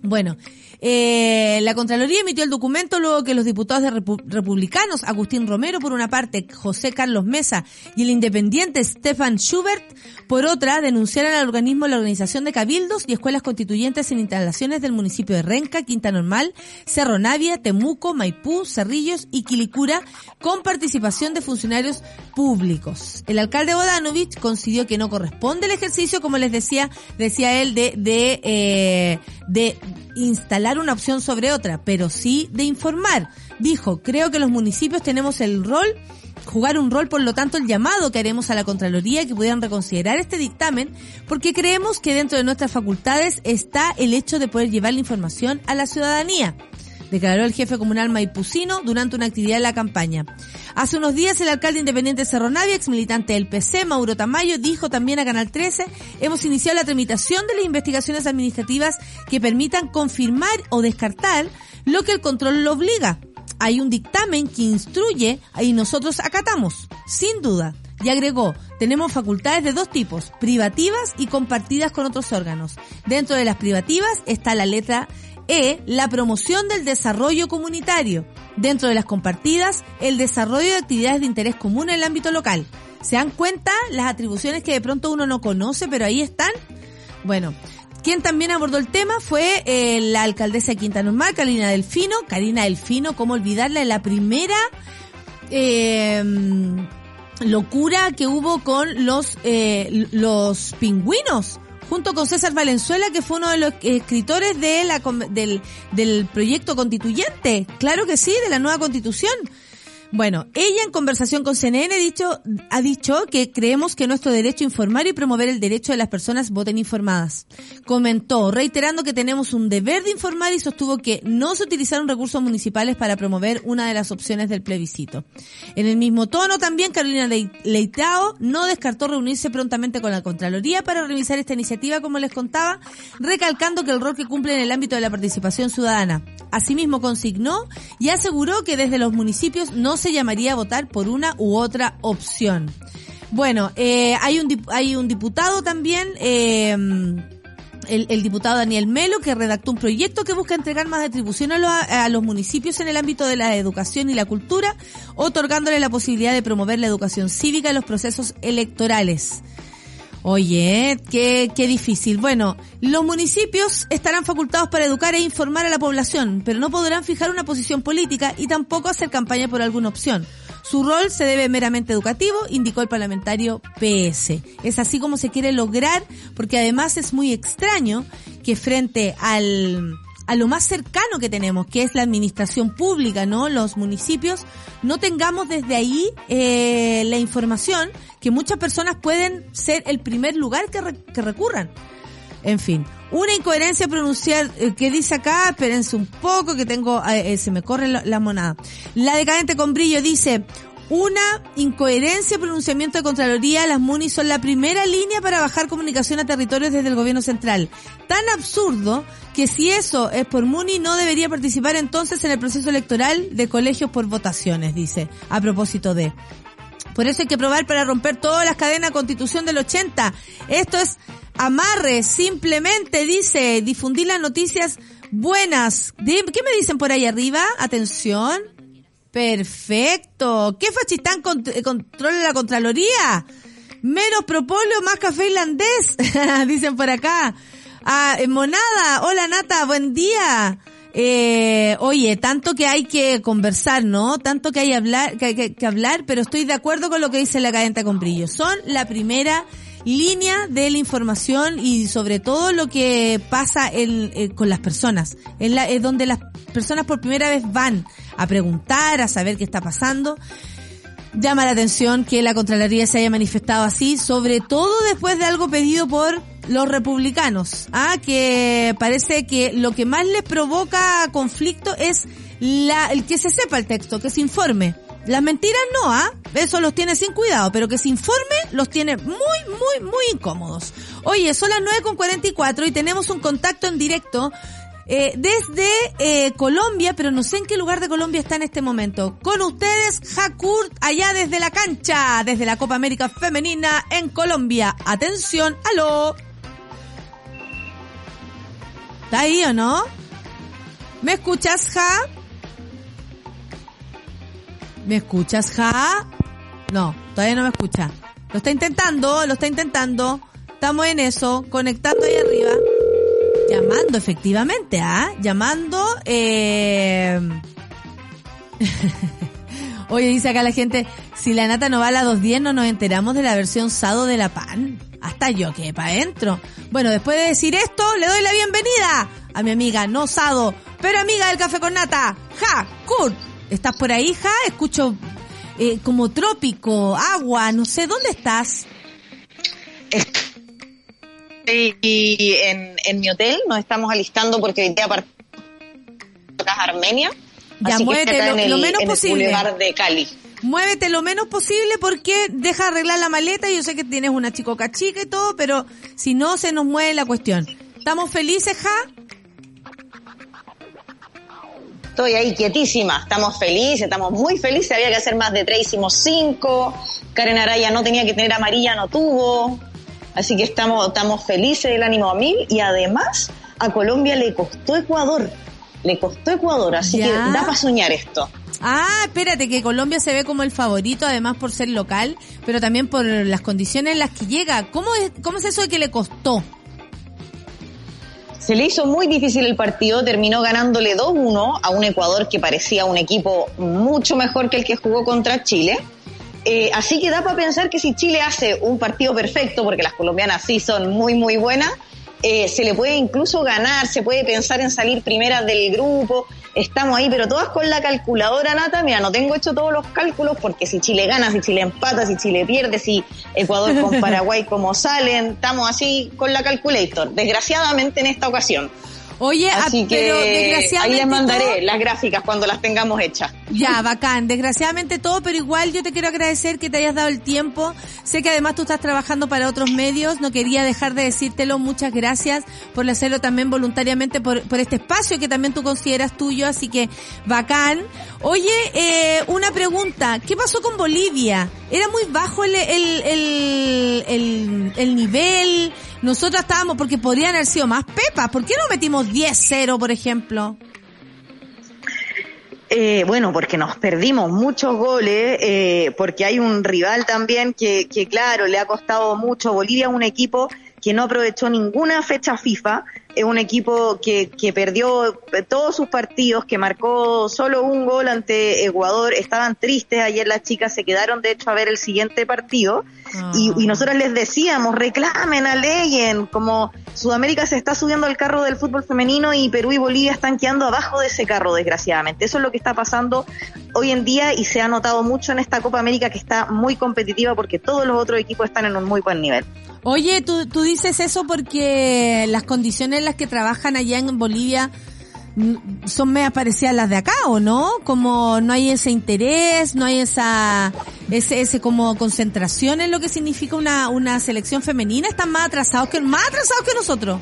Speaker 1: Bueno, eh, la Contraloría emitió el documento luego que los diputados de repu- republicanos, Agustín Romero por una parte, José Carlos Mesa y el independiente Stefan Schubert por otra, denunciaran al organismo la organización de cabildos y escuelas constituyentes en instalaciones del municipio de Renca, Quinta Normal, Cerro Navia, Temuco, Maipú, Cerrillos y Quilicura con participación de funcionarios públicos. El alcalde Bodanovich coincidió que no corresponde el ejercicio, como les decía, decía él, de, de, eh, de instalar una opción sobre otra, pero sí de informar. Dijo, creo que los municipios tenemos el rol jugar un rol, por lo tanto, el llamado que haremos a la Contraloría que pudieran reconsiderar este dictamen, porque creemos que dentro de nuestras facultades está el hecho de poder llevar la información a la ciudadanía declaró el jefe comunal maipucino durante una actividad en la campaña. Hace unos días el alcalde independiente de Cerro Navia, ex militante del PC, Mauro Tamayo, dijo también a Canal 13, hemos iniciado la tramitación de las investigaciones administrativas que permitan confirmar o descartar lo que el control lo obliga. Hay un dictamen que instruye y nosotros acatamos, sin duda. Y agregó, tenemos facultades de dos tipos, privativas y compartidas con otros órganos. Dentro de las privativas está la letra E, la promoción del desarrollo comunitario. Dentro de las compartidas, el desarrollo de actividades de interés común en el ámbito local. ¿Se dan cuenta las atribuciones que de pronto uno no conoce, pero ahí están? Bueno, quien también abordó el tema fue eh, la alcaldesa de Quinta Normal, Karina Delfino. Karina Delfino, ¿cómo olvidarla? La primera eh, locura que hubo con los, eh, los pingüinos junto con César Valenzuela, que fue uno de los escritores de la, del, del proyecto constituyente. Claro que sí, de la nueva constitución. Bueno, ella en conversación con CNN dicho, ha dicho que creemos que nuestro derecho informar y promover el derecho de las personas voten informadas. Comentó, reiterando que tenemos un deber de informar y sostuvo que no se utilizaron recursos municipales para promover una de las opciones del plebiscito. En el mismo tono también Carolina Le- Leitao no descartó reunirse prontamente con la Contraloría para revisar esta iniciativa, como les contaba, recalcando que el rol que cumple en el ámbito de la participación ciudadana. Asimismo consignó y aseguró que desde los municipios no se llamaría votar por una u otra opción. Bueno, eh, hay un hay un diputado también. Eh, el, diputado Daniel Melo, que redactó un proyecto que busca entregar más atribución a, a los municipios en el ámbito de la educación y la cultura, otorgándole la posibilidad de promover la educación cívica en los procesos electorales. Oye, qué, qué difícil. Bueno, los municipios estarán facultados para educar e informar a la población, pero no podrán fijar una posición política y tampoco hacer campaña por alguna opción. Su rol se debe meramente educativo, indicó el parlamentario PS. Es así como se quiere lograr, porque además es muy extraño que frente al, a lo más cercano que tenemos, que es la administración pública, ¿no? Los municipios, no tengamos desde ahí eh, la información que muchas personas pueden ser el primer lugar que, re- que recurran. En fin, una incoherencia pronunciar eh, que dice acá, espérense un poco que tengo, eh, eh, se me corre la, la monada. La decadente con brillo dice, una incoherencia pronunciamiento de Contraloría, las MUNI son la primera línea para bajar comunicación a territorios desde el gobierno central. Tan absurdo que si eso es por MUNI no debería participar entonces en el proceso electoral de colegios por votaciones, dice, a propósito de. Por eso hay que probar para romper todas las cadenas constitución del 80. Esto es amarre, simplemente dice, difundir las noticias buenas. ¿Qué me dicen por ahí arriba? Atención. Perfecto. ¿Qué fachistán cont- eh, controla la Contraloría? Menos propóleo, más café irlandés, dicen por acá. Ah, eh, monada, hola Nata, buen día. Eh, oye, tanto que hay que conversar, ¿no? Tanto que hay hablar, que, que- que hablar, pero estoy de acuerdo con lo que dice la cadenta con brillo. Son la primera línea de la información y sobre todo lo que pasa en- eh, con las personas. Es, la, es donde las personas por primera vez van a preguntar, a saber qué está pasando. Llama la atención que la Contraloría se haya manifestado así, sobre todo después de algo pedido por los republicanos, ah, que parece que lo que más les provoca conflicto es la, el que se sepa el texto, que se informe. Las mentiras no, ah, eso los tiene sin cuidado, pero que se informe los tiene muy, muy, muy incómodos. Oye, son las 9.44 y tenemos un contacto en directo eh, desde eh, Colombia, pero no sé en qué lugar de Colombia está en este momento. Con ustedes, Hakurt, allá desde la cancha, desde la Copa América Femenina en Colombia. Atención, aló. ¿Está ahí o no? ¿Me escuchas, Ja? ¿Me escuchas, Ja? No, todavía no me escucha. Lo está intentando, lo está intentando. Estamos en eso, conectando ahí arriba. Llamando, efectivamente, ¿ah? Llamando, eh... Oye, dice acá la gente, si la nata no va a la 210 no nos enteramos de la versión sado de la pan. Hasta yo que para adentro. Bueno, después de decir esto, le doy la bienvenida a mi amiga, no sado, pero amiga del café con nata, Ja, Kurt. ¿Estás por ahí, Ja? Escucho eh, como trópico, agua, no sé, ¿dónde estás?
Speaker 4: Y en, en mi hotel nos estamos alistando porque hoy día partimos a Armenia.
Speaker 1: Ya,
Speaker 4: así
Speaker 1: muévete
Speaker 4: estoy
Speaker 1: lo-
Speaker 4: en el,
Speaker 1: lo menos
Speaker 4: en el
Speaker 1: posible.
Speaker 4: Boulevard de Cali.
Speaker 1: Muévete lo menos posible porque deja arreglar la maleta. Yo sé que tienes una chicoca chica y todo, pero si no se nos mueve la cuestión. ¿Estamos felices, Ja?
Speaker 4: Estoy ahí quietísima, estamos felices, estamos muy felices, había que hacer más de tres, hicimos cinco, Karen Araya no tenía que tener amarilla, no tuvo, así que estamos, estamos felices del ánimo a mil y además a Colombia le costó Ecuador, le costó Ecuador, así
Speaker 1: Ya.
Speaker 4: que da para soñar esto.
Speaker 1: Ah, espérate, que Colombia se ve como el favorito, además por ser local, pero también por las condiciones en las que llega. ¿Cómo es, cómo es eso de que le costó?
Speaker 4: Se le hizo muy difícil el partido, terminó ganándole 2-1 a un Ecuador que parecía un equipo mucho mejor que el que jugó contra Chile. Eh, así que da para pensar que si Chile hace un partido perfecto, porque las colombianas sí son muy, muy buenas, eh, se le puede incluso ganar, se puede pensar en salir primera del grupo. Estamos ahí, pero todas con la calculadora, Nata. Mira, no tengo hecho todos los cálculos porque si Chile gana, si Chile empata, si Chile pierde, si Ecuador con Paraguay como salen, estamos así con la calculator. Desgraciadamente en esta ocasión.
Speaker 1: Oye, ah,
Speaker 4: Así que
Speaker 1: pero
Speaker 4: ahí
Speaker 1: desgraciadamente
Speaker 4: les mandaré
Speaker 1: todo-
Speaker 4: las gráficas cuando las tengamos hechas.
Speaker 1: Ya, bacán. Desgraciadamente todo, pero igual yo te quiero agradecer que te hayas dado el tiempo. Sé que además tú estás trabajando para otros medios. No quería dejar de decírtelo. Muchas gracias por hacerlo también voluntariamente por, por este espacio que también tú consideras tuyo. Así que bacán. Oye, eh, una pregunta. ¿Qué pasó con Bolivia? ¿Era muy bajo el, el, el, el, el nivel? Nosotros estábamos, porque podrían haber sido más pepas. ¿Por qué no metimos 10-0, por ejemplo?
Speaker 4: Eh, bueno, porque nos perdimos muchos goles, eh, porque hay un rival también que, que, claro, le ha costado mucho. Bolivia es un equipo que no aprovechó ninguna fecha FIFA, es un equipo que, que perdió todos sus partidos, que marcó solo un gol ante Ecuador, estaban tristes, ayer las chicas se quedaron de hecho a ver el siguiente partido y, y nosotros les decíamos, reclamen, aleguen, como Sudamérica se está subiendo al carro del fútbol femenino y Perú y Bolivia están quedando abajo de ese carro, desgraciadamente. Eso es lo que está pasando hoy en día y se ha notado mucho en esta Copa América que está muy competitiva porque todos los otros equipos están en un muy buen nivel.
Speaker 1: Oye, tú, tú dices eso porque las condiciones las que trabajan allá en Bolivia mm, son medio parecidas las de acá, ¿o no? Como no hay ese interés, no hay esa, ese, ese como concentración en lo que significa una, una selección femenina, están más atrasados que, más atrasados que nosotros.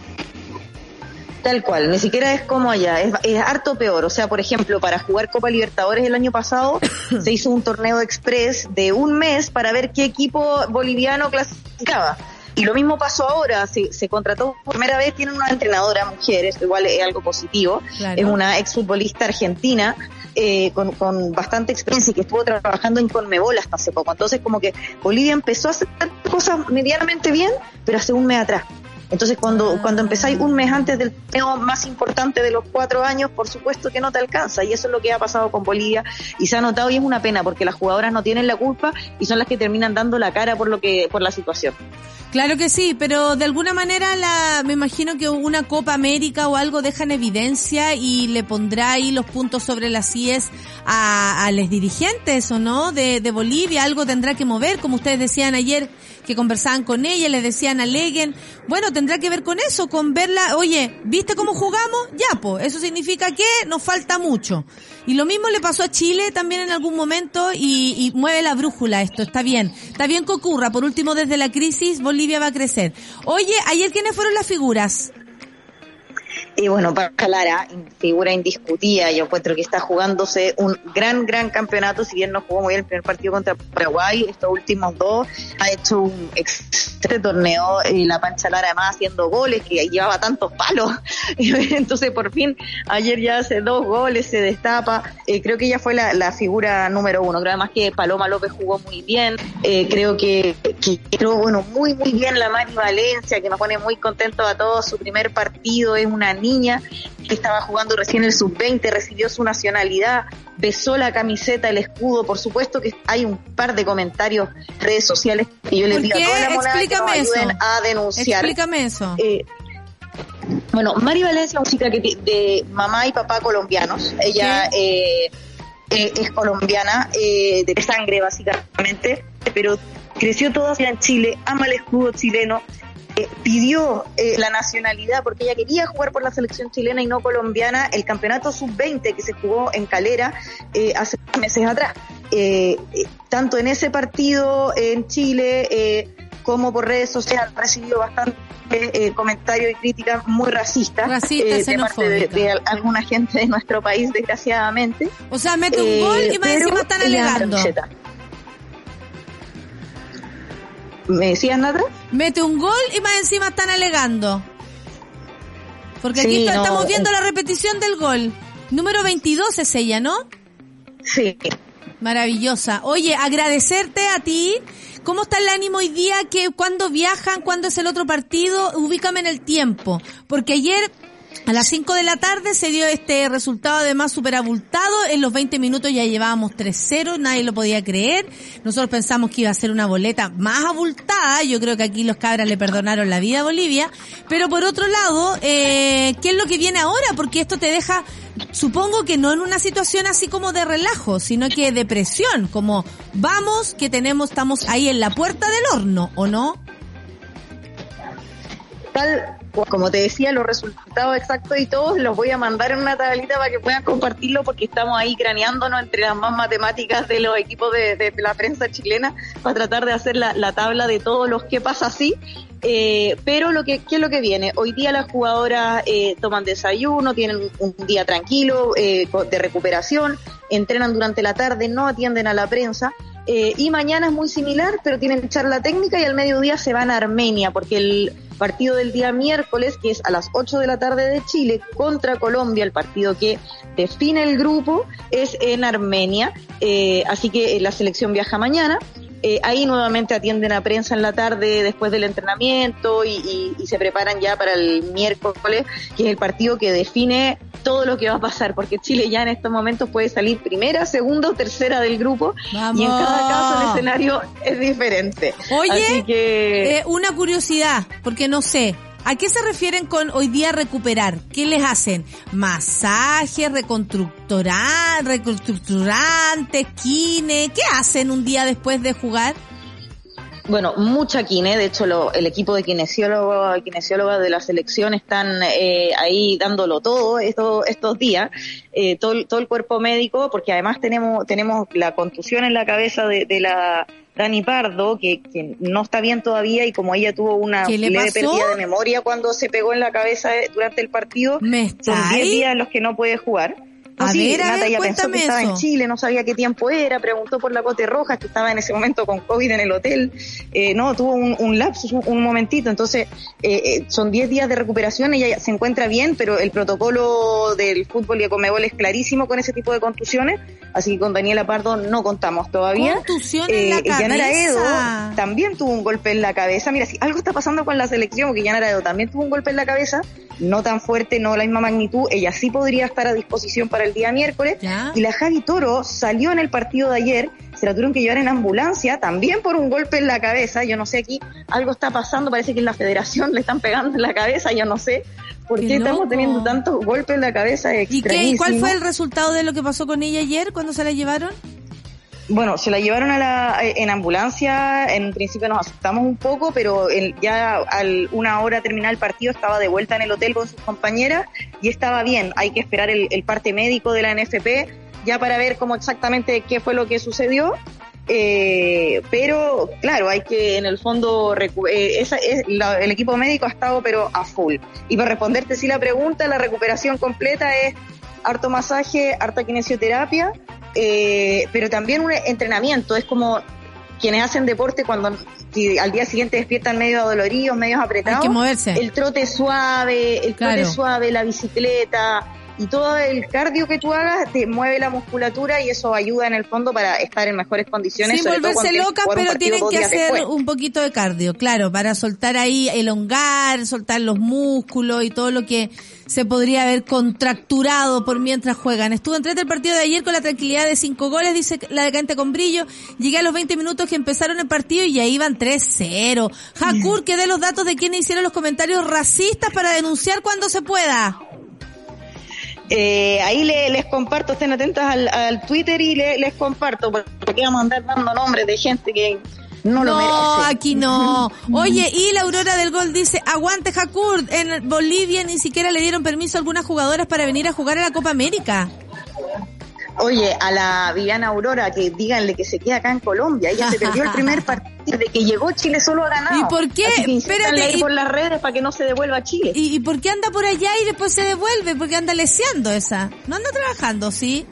Speaker 4: Tal cual, ni siquiera es como allá, es harto peor. O sea, por ejemplo, para jugar Copa Libertadores el año pasado se hizo un torneo express de un mes para ver qué equipo boliviano clasificaba. Y lo mismo pasó ahora, se, se contrató por primera vez, tienen una entrenadora mujer, esto igual es algo positivo,
Speaker 1: Claro.
Speaker 4: es una exfutbolista argentina eh, con, con bastante experiencia y que estuvo trabajando en Conmebol hasta hace poco. Entonces como que Bolivia empezó a hacer cosas medianamente bien, pero hace un mes atrás. Entonces cuando, cuando empezáis un mes antes del torneo más importante de los cuatro años, por supuesto que no te alcanza. Y eso es lo que ha pasado con Bolivia y se ha notado y es una pena porque las jugadoras no tienen la culpa y son las que terminan dando la cara por lo que, por la situación.
Speaker 1: Claro que sí, pero de alguna manera la, me imagino que una Copa América o algo deja en evidencia y le pondrá ahí los puntos sobre las IES a, a los dirigentes, ¿o no? De, de Bolivia, algo tendrá que mover, como ustedes decían ayer que conversaban con ella, les decían aleguen. Bueno, tendrá que ver con eso, con verla, oye, ¿viste cómo jugamos? Ya, pues, eso significa que nos falta mucho. Y lo mismo le pasó a Chile también en algún momento y, y mueve la brújula esto, está bien. Está bien que ocurra, por último desde la crisis Bolivia va a crecer. Oye, ayer quiénes fueron las figuras?
Speaker 4: Y bueno, para Lara, figura indiscutida, yo encuentro que está jugándose un gran, gran campeonato, si bien no jugó muy bien el primer partido contra Paraguay, estos últimos dos, ha hecho un excelente torneo, y la Pancha Lara además haciendo goles, que llevaba tantos palos, entonces por fin ayer ya hace dos goles, se destapa, Eh, creo que ella fue la, la figura número uno, creo además que Paloma López jugó muy bien, Eh, creo que, que creo, bueno, muy, muy bien la Mari Valencia, que nos pone muy contento a todos, su primer partido es una niña que estaba jugando recién el sub-20, recibió su nacionalidad, besó la camiseta, el escudo, por supuesto que hay un par de comentarios en redes sociales que yo les
Speaker 1: ¿Por
Speaker 4: pido a toda la monada que nos ayuden a denunciar.
Speaker 1: Explícame eso.
Speaker 4: Eh, bueno, Mari Valencia es una chica que de mamá y papá colombianos. Ella eh, eh, es colombiana, eh, de sangre básicamente, pero creció toda en Chile, ama el escudo chileno, eh, pidió eh, la nacionalidad porque ella quería jugar por la selección chilena y no colombiana el campeonato sub-20 que se jugó en Calera eh, hace meses atrás. Eh, tanto en ese partido en Chile eh, como por redes sociales ha recibido bastante eh, comentarios y críticas muy racistas
Speaker 1: Racista,
Speaker 4: eh, de parte de, alguna gente de nuestro país, desgraciadamente.
Speaker 1: O sea, mete un
Speaker 4: Eh,
Speaker 1: gol y más encima están alegando.
Speaker 4: ¿Me decías, Nata?
Speaker 1: Mete un gol y más encima están alegando. Porque aquí está-
Speaker 4: no,
Speaker 1: estamos viendo la repetición del gol. Número 22 es ella, ¿no?
Speaker 4: Sí.
Speaker 1: Maravillosa. Oye, agradecerte a ti. ¿Cómo está el ánimo hoy día? que ¿Cuándo viajan? ¿Cuándo es el otro partido? Ubícame en el tiempo. Porque ayer a las 5 de la tarde se dio este resultado además súper abultado. En los 20 minutos ya llevábamos 3-0, nadie lo podía creer. Nosotros pensamos que iba a ser una boleta más abultada. Yo creo que aquí los cabras le perdonaron la vida a Bolivia. Pero por otro lado, eh, ¿qué es lo que viene ahora? Porque esto te deja, supongo que no en una situación así como de relajo, sino que de presión, como vamos, que tenemos, estamos ahí en la puerta del horno, ¿o no?
Speaker 4: Como te decía, los resultados exactos y todos los voy a mandar en una tablita para que puedan compartirlo porque estamos ahí craneándonos entre las más matemáticas de los equipos de, la prensa chilena para tratar de hacer la, la tabla de todos los que pasa así. Eh, pero lo que, ¿qué es lo que viene? Hoy día las jugadoras eh, toman desayuno, tienen un día tranquilo eh, de recuperación, entrenan durante la tarde, no atienden a la prensa. Eh, y mañana es muy similar, pero tienen charla técnica y al mediodía se van a Armenia, porque el partido del día miércoles, que es a las 8 de la tarde de Chile, contra Colombia, el partido que define el grupo, es en Armenia. Eh, así que eh, la selección viaja mañana. eh, ahí nuevamente atienden a prensa en la tarde después del entrenamiento y, se preparan ya para el miércoles, que es el partido que define todo lo que va a pasar, porque Chile ya en estos momentos puede salir primera, segunda o tercera del grupo y en cada caso el escenario es diferente.
Speaker 1: Oye,
Speaker 4: Así que
Speaker 1: Eh, una curiosidad, porque no sé. ¿A qué se refieren con hoy día recuperar? ¿Qué les hacen? ¿Masajes, reconstructora- reconstructurantes, kine? ¿Qué hacen un día después de jugar?
Speaker 4: Bueno, mucha kine, de hecho lo- el equipo de kinesiólogos y kinesiólogas de la selección están eh, ahí dándolo todo estos, estos días, eh, todo, el- todo el cuerpo médico, porque además tenemos, tenemos la contusión en la cabeza de, de la Dani Pardo, que, que no está bien todavía y como ella tuvo una
Speaker 1: ¿Qué le
Speaker 4: leve
Speaker 1: pasó?
Speaker 4: pérdida de memoria cuando se pegó en la cabeza eh, durante el partido,
Speaker 1: ¿Me
Speaker 4: son
Speaker 1: está
Speaker 4: 10
Speaker 1: ahí?
Speaker 4: días en los que no puede jugar. No,
Speaker 1: A
Speaker 4: sí,
Speaker 1: ver, a
Speaker 4: Nata
Speaker 1: ver,
Speaker 4: pensó que estaba en Chile, no sabía qué tiempo era, preguntó por la Cote Roja, que estaba en ese momento con COVID en el hotel. Eh, no, tuvo un, un lapsus, un, un momentito. Entonces, eh, eh, son 10 días de recuperación, ella se encuentra bien, pero el protocolo del fútbol y de Comebol es clarísimo con ese tipo de contusiones, así que con Daniela Pardo no contamos todavía.
Speaker 1: Contusión en la
Speaker 4: Yanara. Edo también tuvo un golpe en la cabeza. Mira, si algo está pasando con la selección, porque Yanara Edo también tuvo un golpe en la cabeza, no tan fuerte, no la misma magnitud, ella sí podría estar a disposición para el día miércoles.
Speaker 1: Ya.
Speaker 4: Y la Javi Toro salió en el partido de ayer, se la tuvieron que llevar en ambulancia, también por un golpe en la cabeza. Yo no sé aquí, algo está pasando, parece que en la federación le están pegando en la cabeza, yo no sé por
Speaker 1: Qué
Speaker 4: qué, estamos teniendo tantos golpes en la cabeza.
Speaker 1: ¿Y qué, y cuál fue el resultado de lo que pasó con ella ayer cuando se la llevaron?
Speaker 4: Bueno, se la llevaron a la, en ambulancia, en un principio nos asustamos un poco, pero el- ya al una hora terminar el partido estaba de vuelta en el hotel con sus compañeras y estaba bien. Hay que esperar el, parte médico de la NFP ya para ver cómo exactamente qué fue lo que sucedió. Eh, pero claro, hay que en el fondo eh, esa es la- el equipo médico ha estado pero a full. Y para responderte si la pregunta, la recuperación completa es harto masaje, harta kinesioterapia, eh, pero también un entrenamiento. Es como quienes hacen deporte cuando si al día siguiente despiertan medio adoloridos, medio apretados.
Speaker 1: Hay que moverse.
Speaker 4: El trote suave, el
Speaker 1: Claro.
Speaker 4: trote suave, la bicicleta y todo el cardio que tú hagas te mueve la musculatura y eso ayuda en el fondo para estar en mejores condiciones.
Speaker 1: Sin
Speaker 4: sobre
Speaker 1: volverse locas, pero tienen que hacer
Speaker 4: después.
Speaker 1: un poquito de cardio, claro, para soltar ahí, elongar, soltar los músculos y todo lo que se podría haber contracturado por mientras juegan. Estuve entre el partido de ayer con la tranquilidad de cinco goles, dice la decante con brillo. Llegué a los 20 minutos que empezaron el partido y ya iban 3-0. Hakur, que dé los datos de quienes hicieron los comentarios racistas para denunciar cuando se pueda.
Speaker 4: Eh, ahí le- les comparto, estén atentas al, al Twitter y le- les comparto, porque vamos a andar dando nombres de gente que no, lo merece.
Speaker 1: aquí no. Oye, y la Aurora del Gol dice, aguante Hakur, en Bolivia ni siquiera le dieron permiso a algunas jugadoras para venir a jugar a la Copa América.
Speaker 4: Oye, a la Viviana Aurora, que díganle que se queda acá en Colombia. Ella se perdió el primer partido de que llegó Chile solo a ganar.
Speaker 1: ¿Y por qué?
Speaker 4: Así que
Speaker 1: Espérate,
Speaker 4: ahí
Speaker 1: y-
Speaker 4: por las redes para que no se devuelva a Chile.
Speaker 1: ¿Y, y por qué anda por allá y después se devuelve? ¿Por qué anda leseando esa? No anda trabajando, ¿sí?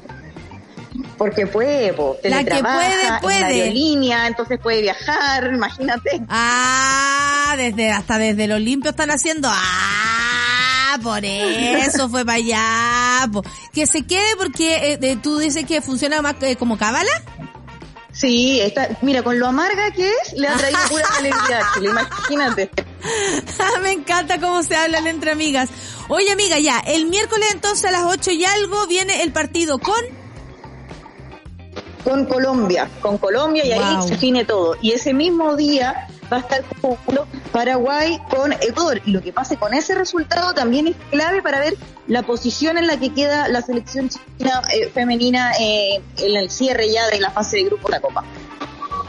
Speaker 4: Porque puede, po,
Speaker 1: La que
Speaker 4: teletrabaja,
Speaker 1: puede,
Speaker 4: en
Speaker 1: puede.
Speaker 4: aerolínea, entonces puede viajar, imagínate.
Speaker 1: Ah, desde hasta desde el Olimpio están haciendo. Ah, por eso fue para allá. po. Que se quede porque eh, tú dices que funciona más eh, como cábala.
Speaker 4: Sí, está, mira, con lo amarga que es, le ha traído pura alegría Chile, imagínate.
Speaker 1: Me encanta cómo se hablan entre amigas. Oye, amiga, ya, el miércoles entonces a las 8 y algo viene el partido con...
Speaker 4: Con Colombia, con Colombia y
Speaker 1: Wow.
Speaker 4: ahí se define todo. Y ese mismo día va a estar jugando Paraguay con Ecuador. Y lo que pase con ese resultado también es clave para ver la posición en la que queda la selección china eh, femenina eh, en el cierre ya de la fase de grupo de la Copa.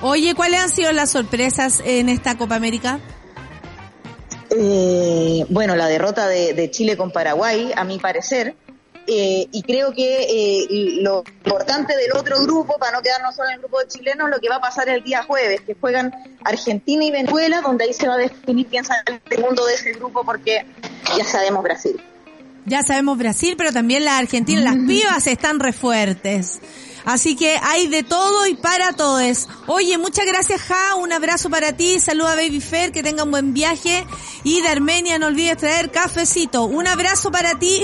Speaker 1: Oye, ¿cuáles han sido las sorpresas en esta Copa América?
Speaker 4: Eh, bueno, la derrota de, de Chile con Paraguay, a mi parecer, eh, y creo que eh, lo importante del otro grupo, para no quedarnos solo en el grupo de chilenos, lo que va a pasar el día jueves, que juegan Argentina y Venezuela, donde ahí se va a definir quién sale el segundo de ese grupo, porque ya sabemos Brasil.
Speaker 1: Ya sabemos Brasil, pero también la Argentina, las pibas están re fuertes. Así que hay de todo y para todos. Oye, muchas gracias, Ja. Un abrazo para ti. Saluda a Baby Fair, que tenga un buen viaje. Y de Armenia, no olvides traer cafecito. Un abrazo para ti.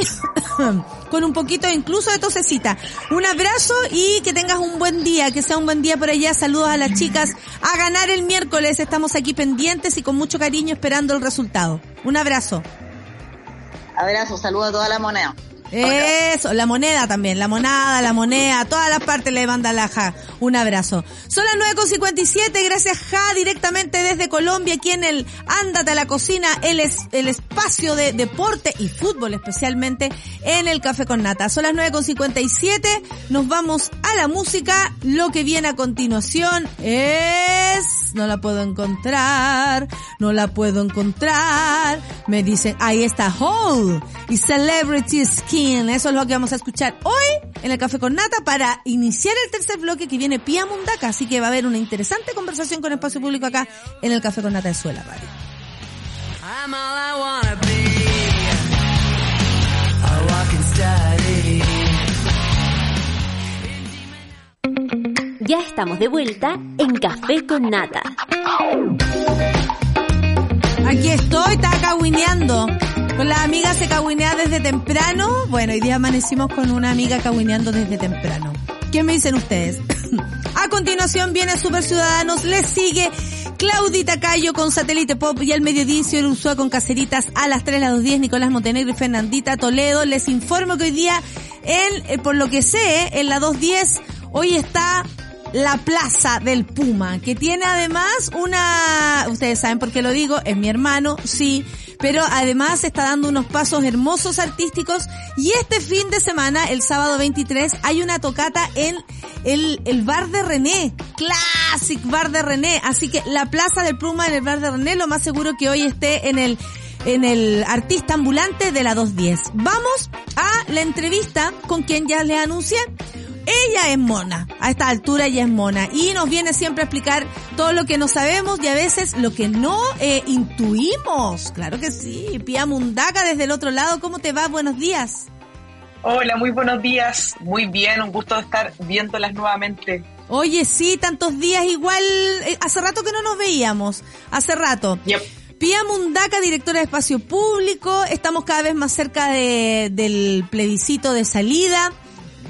Speaker 1: con un poquito incluso de tosecita. Un abrazo y que tengas un buen día, que sea un buen día por allá. Saludos a las chicas a ganar el miércoles. Estamos aquí pendientes y con mucho cariño esperando el resultado. Un abrazo.
Speaker 4: Abrazo, saludo a toda la moneda.
Speaker 1: Eso, la moneda también, la monada, la moneda, todas las partes le manda la Ja. Un abrazo. Son las 9.57, gracias Ja, directamente desde Colombia, aquí en el Ándate a la Cocina, el, el espacio de deporte y fútbol especialmente en el Café con Nata. Son las 9.57, nos vamos a la música. Lo que viene a continuación es... No la puedo encontrar, no la puedo encontrar. Me dicen, ahí está Hole y Celebrity Skin. Eso es lo que vamos a escuchar hoy en el Café con Nata para iniciar el tercer bloque que viene Pia Mundaca. Así que va a haber una interesante conversación con espacio público acá en el Café con Nata de Suela Radio.
Speaker 5: I'm all I wanna be. A walking study.
Speaker 2: Ya estamos de vuelta en Café con Nata.
Speaker 1: Aquí estoy, cahuineando. Con las amigas se cahuinea desde temprano. Bueno, hoy día amanecimos con una amiga cahuineando desde temprano. ¿Qué me dicen ustedes? A continuación viene Super Ciudadanos, le sigue Claudita Cayo con Satélite Pop y al mediodía el Ursúa con Caseritas a las 3, las 2.10, Nicolás Montenegro y Fernandita Toledo. Les informo que hoy día, en, eh, por lo que sé, en la 2.10, hoy está la Plaza del Puma, que tiene además una, ustedes saben por qué lo digo, es mi hermano, sí, pero además está dando unos pasos hermosos artísticos y este fin de semana, el sábado 23, hay una tocata en el, el bar de René, Classic Bar de René, así que la Plaza del Puma en el bar de René, lo más seguro que hoy esté en el en el artista ambulante de la 210. Vamos a la entrevista con quien ya les anuncié. Ella es mona, a esta altura ella es mona y nos viene siempre a explicar todo lo que no sabemos y a veces lo que no eh, intuimos. Claro que sí. Pia Mundaca desde el otro lado, ¿cómo te va? Buenos días.
Speaker 6: Hola, muy buenos días. Muy bien, un gusto estar viéndolas nuevamente.
Speaker 1: Oye, sí, tantos días igual, eh, hace rato que no nos veíamos, hace rato.
Speaker 6: Yep.
Speaker 1: Pia Mundaca, directora de Espacio Público, estamos cada vez más cerca de, del plebiscito de salida.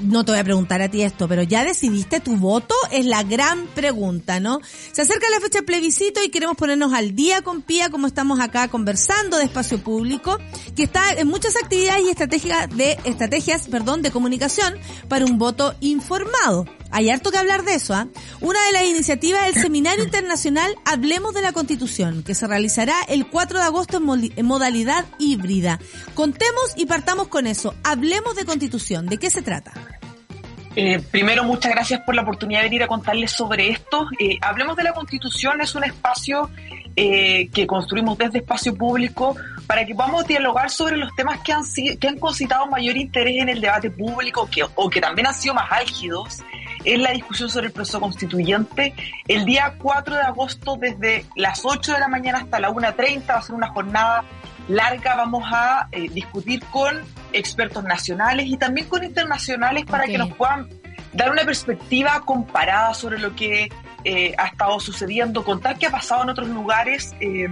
Speaker 1: No te voy a preguntar a ti esto, pero ¿ya decidiste tu voto? Es la gran pregunta, ¿no? Se acerca la fecha del plebiscito y queremos ponernos al día con Pia, como estamos acá conversando de espacio público, que está en muchas actividades y estrategias de, estrategias, perdón, de comunicación para un voto informado. Hay harto que hablar de eso, ¿ah? Una de las iniciativas es el Seminario Internacional Hablemos de la Constitución, que se realizará el 4 de agosto en, modalidad híbrida. Contemos y partamos con eso. Hablemos de Constitución. ¿De qué se trata?
Speaker 6: Eh, primero, muchas gracias por la oportunidad de venir a contarles sobre esto. Eh, Hablemos de la Constitución, es un espacio eh, que construimos desde espacio público para que podamos dialogar sobre los temas que han, que han concitado mayor interés en el debate público que, o que también han sido más álgidos en la discusión sobre el proceso constituyente. El día 4 de agosto, desde las 8 de la mañana hasta la 1.30, va a ser una jornada larga. Vamos a eh, discutir con expertos nacionales y también con internacionales para que nos puedan dar una perspectiva comparada sobre lo que eh, ha estado sucediendo, contar qué ha pasado en otros lugares. eh,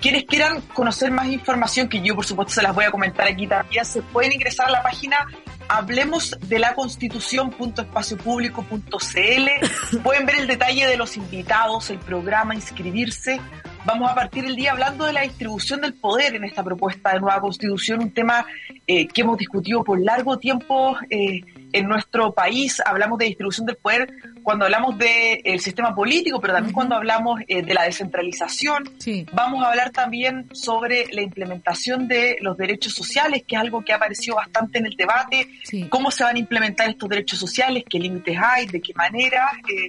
Speaker 6: quienes quieran conocer más información, que yo por supuesto se las voy a comentar aquí también, se pueden ingresar a la página hablemos de la constitución.espaciopublico.cl. Pueden ver el detalle de los invitados, el programa, inscribirse. Vamos a partir el día hablando de la distribución del poder en esta propuesta de nueva constitución, un tema eh, que hemos discutido por largo tiempo eh, en nuestro país. Hablamos de distribución del poder cuando hablamos del sistema político, pero también cuando hablamos eh, de la descentralización.
Speaker 1: Sí.
Speaker 6: Vamos a hablar también sobre la implementación de los derechos sociales, que es algo que ha aparecido bastante en el debate.
Speaker 1: Sí.
Speaker 6: ¿Cómo se van a implementar estos derechos sociales? ¿Qué límites hay? ¿De qué manera? Eh,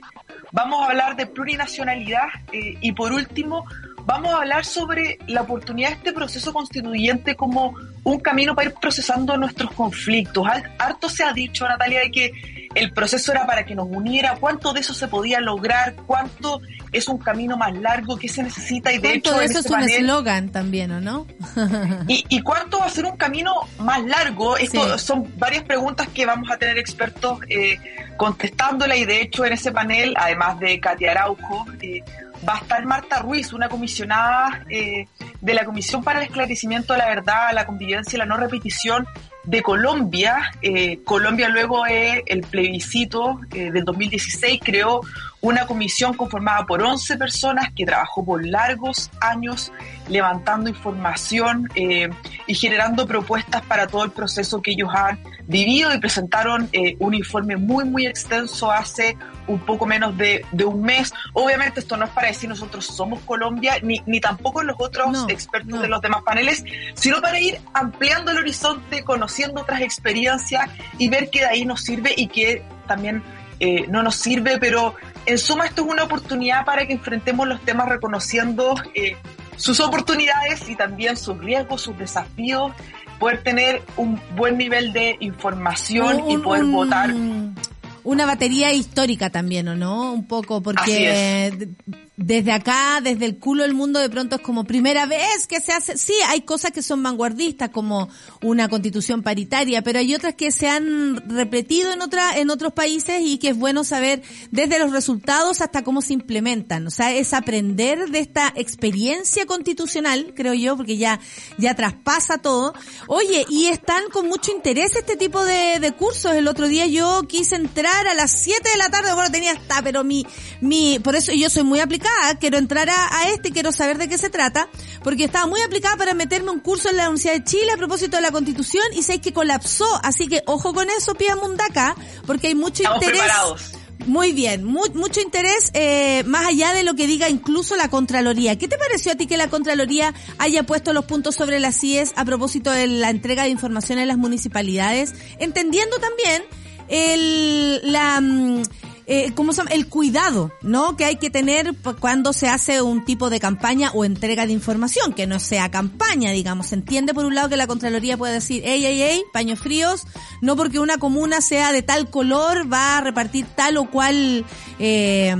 Speaker 6: vamos a hablar de plurinacionalidad eh, y por último vamos a hablar sobre la oportunidad de este proceso constituyente como un camino para ir procesando nuestros conflictos. Har- Harto se ha dicho, Natalia, de que el proceso era para que nos uniera, cuánto de eso se podía lograr, cuánto es un camino más largo, qué se necesita y de
Speaker 1: ¿Cuánto
Speaker 6: hecho
Speaker 1: de
Speaker 6: en
Speaker 1: eso es
Speaker 6: este
Speaker 1: un
Speaker 6: panel-
Speaker 1: eslogan también, ¿o no?
Speaker 6: ¿Y, y cuánto va a ser un camino más largo? Esto
Speaker 1: Sí.
Speaker 6: son varias preguntas que vamos a tener expertos eh, contestándola y de hecho en ese panel, además de Katia Araujo, eh, va a estar Marta Ruiz, una comisionada eh, de la Comisión para el Esclarecimiento de la Verdad, la Convivencia y la No Repetición, de Colombia. Eh, Colombia luego de el plebiscito eh, del 2016 creó una comisión conformada por 11 personas que trabajó por largos años levantando información eh, y generando propuestas para todo el proceso que ellos han vivido y presentaron eh, un informe muy, muy extenso hace un poco menos de, de, un mes. Obviamente esto no es para decir nosotros somos Colombia, ni, ni tampoco los otros
Speaker 1: No,
Speaker 6: expertos
Speaker 1: no.
Speaker 6: de los demás paneles, sino para ir ampliando el horizonte, conociendo otras experiencias y ver qué de ahí nos sirve y qué también eh, no nos sirve, pero en suma esto es una oportunidad para que enfrentemos los temas reconociendo eh, sus oportunidades y también sus riesgos, sus desafíos, poder tener un buen nivel de información y poder
Speaker 1: un-
Speaker 6: votar.
Speaker 1: Una batería histórica también, ¿o no? Un poco,
Speaker 6: Así
Speaker 1: porque
Speaker 6: es.
Speaker 1: De- desde acá, desde el culo del mundo, de pronto es como primera vez que se hace. Sí, hay cosas que son vanguardistas, como una constitución paritaria, pero hay otras que se han repetido en otra, en otros países y que es bueno saber desde los resultados hasta cómo se implementan. O sea, es aprender de esta experiencia constitucional, creo yo, porque ya, ya traspasa todo. Oye, y están con mucho interés este tipo de, de cursos. El otro día yo quise entrar a las 7 de la tarde, bueno, tenía hasta, pero mi, mi, por eso yo soy muy aplicada, quiero entrar a, a este, quiero saber de qué se trata, porque estaba muy aplicada para meterme un curso en la Universidad de Chile a propósito de la constitución y sé que colapsó, así que ojo con eso, Pía Mundaca, porque hay mucho
Speaker 6: Estamos
Speaker 1: interés.
Speaker 6: preparados.
Speaker 1: Muy bien, mu- mucho interés eh, más allá de lo que diga incluso la Contraloría. ¿Qué te pareció a ti que la Contraloría haya puesto los puntos sobre las CIES a propósito de la entrega de información en las municipalidades? Entendiendo también el, la, mm, eh, ¿cómo se llama? El cuidado, ¿no? Que hay que tener cuando se hace un tipo de campaña o entrega de información, que no sea campaña, digamos. Se entiende por un lado que la Contraloría puede decir, ey, ey, ey, paños fríos, no porque una comuna sea de tal color va a repartir tal o cual eh,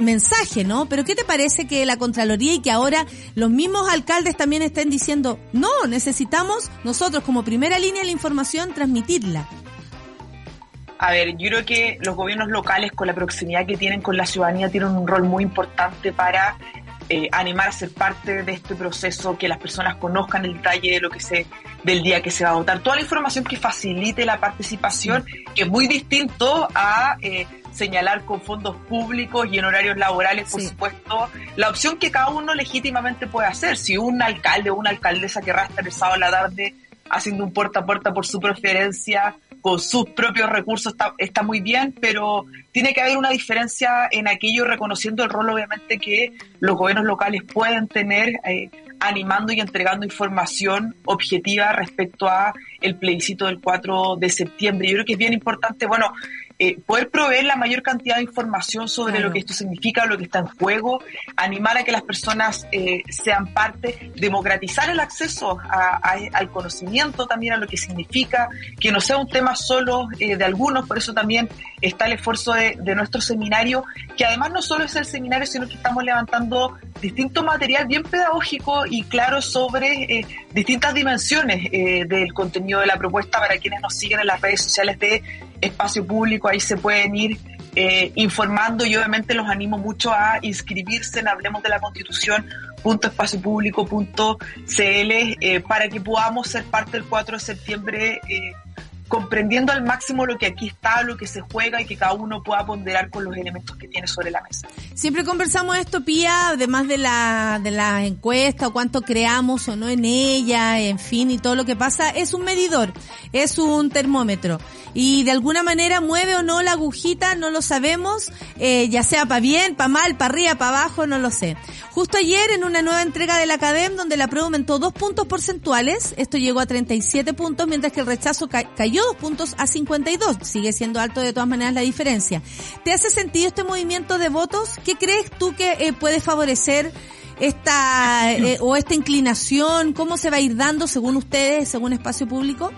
Speaker 1: mensaje, ¿no? Pero ¿qué te parece que la Contraloría y que ahora los mismos alcaldes también estén diciendo, no, necesitamos nosotros como primera línea de la información transmitirla?
Speaker 6: A ver, yo creo que los gobiernos locales, con la proximidad que tienen con la ciudadanía, tienen un rol muy importante para eh, animar a ser parte de este proceso, que las personas conozcan el detalle de lo que se, del día que se va a votar, toda la información que facilite la participación, que es muy distinto a eh, señalar con fondos públicos y en horarios laborales, por
Speaker 1: Sí.
Speaker 6: supuesto, la opción que cada uno legítimamente puede hacer. Si un alcalde o una alcaldesa querrá estar el sábado a la tarde haciendo un puerta a puerta por su preferencia, con sus propios recursos, está, muy bien, pero tiene que haber una diferencia en aquello, reconociendo el rol, obviamente, que los gobiernos locales pueden tener, eh, animando y entregando información objetiva respecto a el plebiscito del 4 de septiembre. Yo creo que es bien importante, bueno, eh, poder proveer la mayor cantidad de información sobre
Speaker 1: Claro.
Speaker 6: lo que esto significa, lo que está en juego, animar a que las personas eh, sean parte, democratizar el acceso a- a- al conocimiento también, a lo que significa, que no sea un tema solo eh, de algunos, por eso también está el esfuerzo de, de nuestro seminario, que además no solo es el seminario, sino que estamos levantando distinto material bien pedagógico y claro sobre eh, distintas dimensiones del contenido de la propuesta para quienes nos siguen en las redes sociales de espacio público, ahí se pueden ir eh, informando. Y obviamente los animo mucho a inscribirse en Hablemos de la Constitución .espaciopublico.cl eh, para que podamos ser parte del 4 de septiembre eh, comprendiendo al máximo lo que aquí está, lo que se juega y que cada uno pueda ponderar con los elementos que tiene sobre la mesa.
Speaker 1: Siempre conversamos esto, Pía, además de la, de la encuesta o cuánto creamos o no en ella, en fin, y todo lo que pasa, es un medidor, es un termómetro. Y de alguna manera mueve o no la agujita, no lo sabemos, eh, ya sea para bien, para mal, para arriba, para abajo, no lo sé. Justo ayer en una nueva entrega de la CADEM, donde la prueba aumentó dos puntos porcentuales, esto llegó a 37 puntos, mientras que el rechazo ca- cayó dos puntos a 52. Sigue siendo alto de todas maneras la diferencia. ¿Te hace sentido este movimiento de votos? ¿Qué crees tú que eh, puede favorecer esta eh, o esta inclinación? ¿Cómo se va a ir dando según ustedes, según espacio público?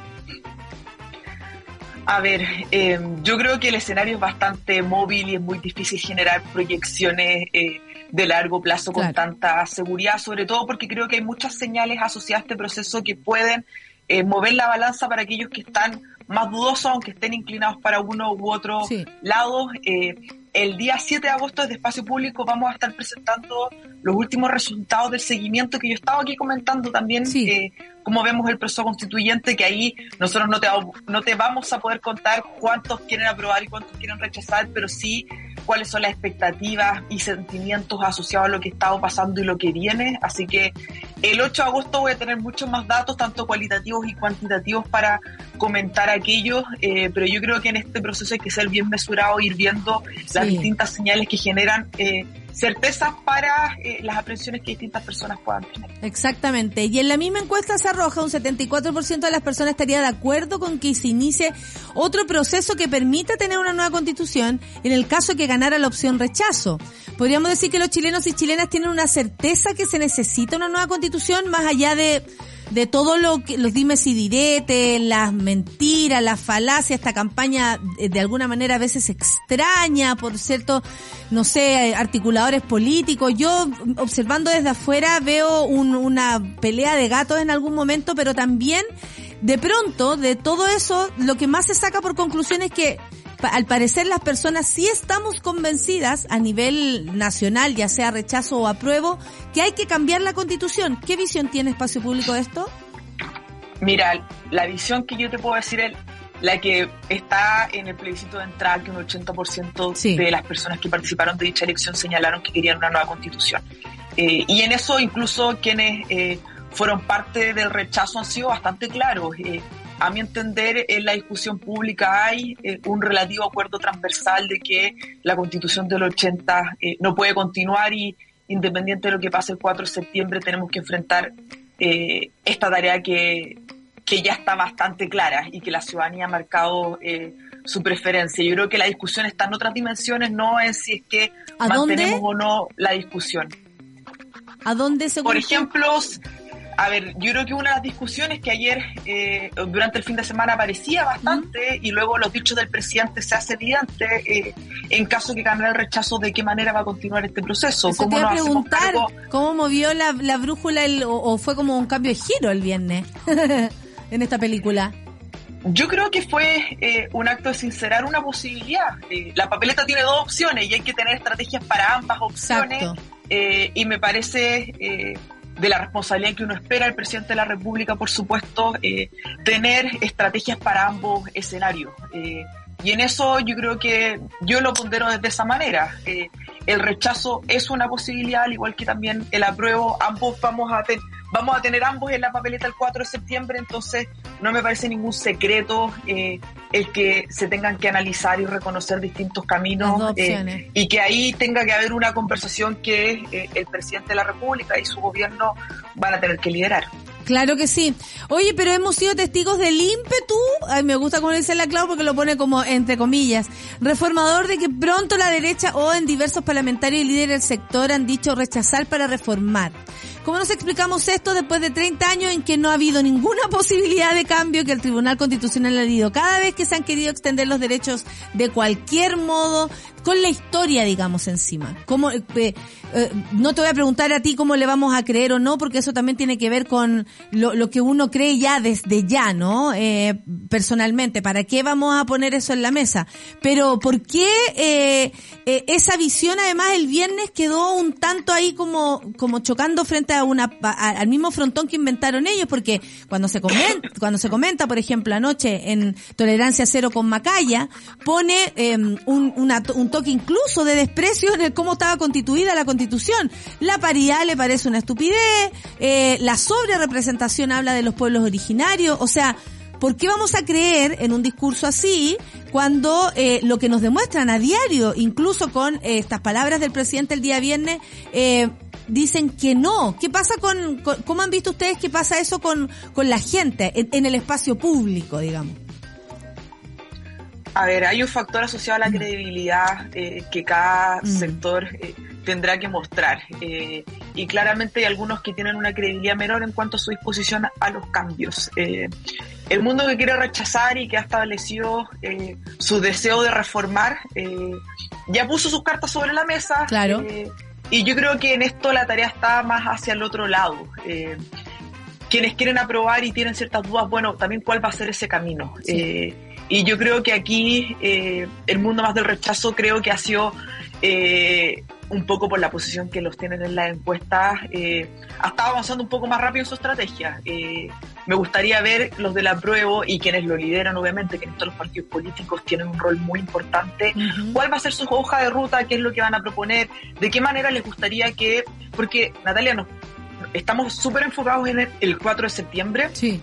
Speaker 6: A ver, eh, yo creo que el escenario es bastante móvil y es muy difícil generar proyecciones eh, de largo plazo con
Speaker 1: Claro.
Speaker 6: tanta seguridad, sobre todo porque creo que hay muchas señales asociadas a este proceso que pueden eh, mover la balanza para aquellos que están más dudosos, aunque estén inclinados para uno u otro
Speaker 1: Sí.
Speaker 6: lado. Eh, el día 7 de agosto desde Espacio Público vamos a estar presentando los últimos resultados del seguimiento que yo estaba aquí comentando también,
Speaker 1: Sí.
Speaker 6: eh, cómo vemos el proceso constituyente, que ahí nosotros no te, vamos- no te vamos a poder contar cuántos quieren aprobar y cuántos quieren rechazar, pero sí cuáles son las expectativas y sentimientos asociados a lo que está pasando y lo que viene. Así que el 8 de agosto voy a tener muchos más datos, tanto cualitativos y cuantitativos, para comentar aquellos, eh, pero yo creo que en este proceso hay que ser bien mesurado, ir viendo las distintas señales que generan eh, certezas para eh, las aprensiones que distintas personas puedan tener.
Speaker 1: Exactamente. Y en la misma encuesta se arroja un 74% de las personas estaría de acuerdo con que se inicie otro proceso que permita tener una nueva constitución en el caso que ganara la opción rechazo. Podríamos decir que los chilenos y chilenas tienen una certeza que se necesita una nueva constitución más allá de de todo lo que los dimes y diretes, las mentiras, las falacias, esta campaña eh, de alguna manera a veces extraña por cierto, no sé, articuladores políticos. Yo observando desde afuera veo un- una pelea de gatos en algún momento, pero también de pronto de todo eso lo que más se saca por conclusión es que al parecer las personas sí estamos convencidas a nivel nacional, ya sea rechazo o apruebo, que hay que cambiar la constitución. ¿Qué visión tiene Espacio Público de esto?
Speaker 6: Mira, la visión que yo te puedo decir es la que está en el plebiscito de entrada, que un 80%
Speaker 1: Sí.
Speaker 6: de las personas que participaron de dicha elección señalaron que querían una nueva constitución. Eh, y en eso incluso quienes eh, fueron parte del rechazo han sido bastante claros. Eh, a mi entender, en la discusión pública hay eh, un relativo acuerdo transversal de que la constitución del 80 eh, no puede continuar y independiente de lo que pase el 4 de septiembre tenemos que enfrentar eh, esta tarea que, que ya está bastante clara y que la ciudadanía ha marcado su preferencia. Yo creo que la discusión está en otras dimensiones, no en si es que mantenemos o no la discusión.
Speaker 1: ¿A dónde se
Speaker 6: Por ejemplo, a ver, yo creo que una de las discusiones que ayer, eh, durante el fin de semana, aparecía bastante y luego los dichos del presidente se hace evidente eh, en caso que gane el rechazo, de qué manera va a continuar este proceso.
Speaker 1: Eso te iba a preguntar cómo movió la, la brújula el- o, o fue como un cambio de giro el viernes en esta película.
Speaker 6: Yo creo que fue eh, un acto de sincerar una posibilidad. La papeleta tiene dos opciones y hay que tener estrategias para ambas opciones.
Speaker 1: Exacto.
Speaker 6: Y me parece de la responsabilidad que uno espera al presidente de la República, por supuesto, eh, tener estrategias para ambos escenarios. Eh, y en eso yo creo que yo lo pondero desde esa manera. Eh, el rechazo es una posibilidad, al igual que también el apruebo. Ambos vamos a, ten- vamos a tener ambos en la papeleta el 4 de septiembre, entonces no me parece ningún secreto eh, el que se tengan que analizar y reconocer distintos caminos eh, y que ahí tenga que haber una conversación que eh, el presidente de la República y su gobierno van a tener que liderar.
Speaker 1: Claro que sí. Oye, pero hemos sido testigos del ímpetu, ay, me gusta como dice la Clau porque lo pone como entre comillas, reformador de que pronto la derecha o en diversos parlamentarios y líderes del sector han dicho rechazar para reformar. ¿Cómo nos explicamos esto después de 30 años en que no ha habido ninguna posibilidad de cambio que el Tribunal Constitucional ha dicho? Cada vez que se han querido extender los derechos de cualquier modo, con la historia, digamos, encima. ¿Cómo, eh, eh, no te voy a preguntar a ti cómo le vamos a creer o no, porque eso también tiene que ver con lo, lo que uno cree ya desde ya, ¿no? Eh, personalmente, ¿para qué vamos a poner eso en la mesa? Pero ¿por qué eh, eh, esa visión además el viernes quedó un tanto ahí como, como chocando frente a una, a- al mismo frontón que inventaron ellos? Porque cuando se comenta, cuando se comenta, por ejemplo, anoche en Tolerancia Cero con Macaya, pone eh, un, una- un toque incluso de desprecio en el cómo estaba constituida la constitución. La paridad le parece una estupidez, eh, la sobre representación habla de los pueblos originarios, o sea, ¿Por qué vamos a creer en un discurso así cuando eh, lo que nos demuestran a diario, incluso con eh, estas palabras del presidente el día viernes, eh, dicen que no? ¿Qué pasa con, con- cómo han visto ustedes que pasa eso con, con la gente en, en el espacio público, digamos?
Speaker 6: A ver, hay un factor asociado a la credibilidad eh, que cada
Speaker 1: Mm.
Speaker 6: sector eh, tendrá que mostrar. Eh, y claramente hay algunos que tienen una credibilidad menor en cuanto a su disposición a los cambios. El mundo que quiere rechazar y que ha establecido su deseo de reformar, ya puso sus cartas sobre la mesa.
Speaker 1: Claro.
Speaker 6: y yo creo que en esto la tarea está más hacia el otro lado. Quienes quieren aprobar y tienen ciertas dudas, bueno, también cuál va a ser ese camino.
Speaker 1: Sí.
Speaker 6: Eh, y yo creo que aquí eh, el mundo más del rechazo creo que ha sido eh, un poco por la posición que los tienen en las encuestas, eh, ha estado avanzando un poco más rápido en su estrategia. Eh, me gustaría ver los del apruebo y quienes lo lideran, obviamente, que en todos los partidos políticos tienen un rol muy importante. ¿Cuál va a ser su hoja de ruta? ¿Qué es lo que van a proponer? ¿De qué manera les gustaría que.? Porque, Natalia, nos, estamos súper enfocados en el, el 4 de septiembre.
Speaker 1: Sí.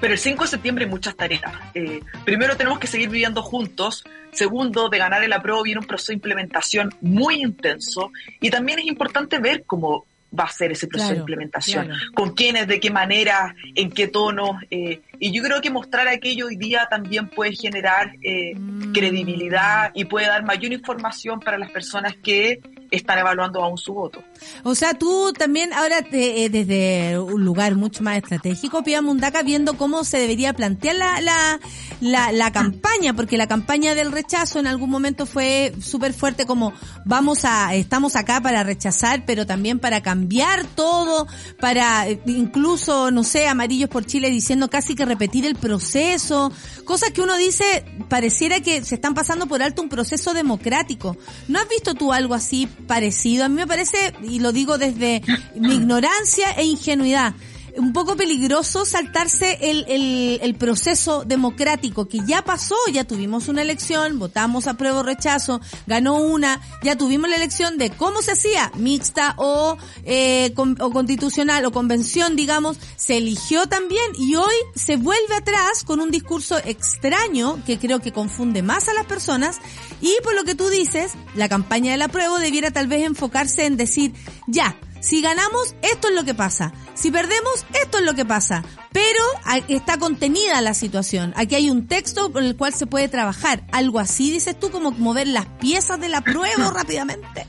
Speaker 6: Pero el 5 de septiembre hay muchas tareas. Eh, primero tenemos que seguir viviendo juntos. Segundo, de ganar el apruebo viene un proceso de implementación muy intenso. Y también es importante ver cómo va a ser ese proceso
Speaker 1: Claro,
Speaker 6: de implementación.
Speaker 1: claro.
Speaker 6: Con quiénes, de qué manera, en qué tono. eh, y yo creo que mostrar aquello hoy día también puede generar eh,
Speaker 1: Mm.
Speaker 6: credibilidad y puede dar mayor información para las personas que están evaluando aún su voto.
Speaker 1: O sea, tú también ahora te- eh, desde un lugar mucho más estratégico, Pia Mundaca, viendo cómo se debería plantear la, la, la, la campaña, porque la campaña del rechazo en algún momento fue súper fuerte como vamos a, estamos acá para rechazar, pero también para cambiar todo, para eh, incluso, no sé, Amarillos por Chile diciendo casi que repetir el proceso, cosas que uno dice, pareciera que se están pasando por alto un proceso democrático. ¿No has visto tú algo así parecido? A mí me parece, y lo digo desde mi ignorancia e ingenuidad, un poco peligroso saltarse el, el, el proceso democrático que ya pasó, ya tuvimos una elección, votamos a prueba o rechazo, ganó una, ya tuvimos la elección de cómo se hacía, mixta o, eh, con- o constitucional o convención, digamos, se eligió también y hoy se vuelve atrás con un discurso extraño que creo que confunde más a las personas y por lo que tú dices, la campaña del apruebo debiera tal vez enfocarse en decir, ya, si ganamos, esto es lo que pasa. Si perdemos, esto es lo que pasa. Pero está contenida la situación. Aquí hay un texto por el cual se puede trabajar. Algo así, dices tú, como mover las piezas de la prueba rápidamente.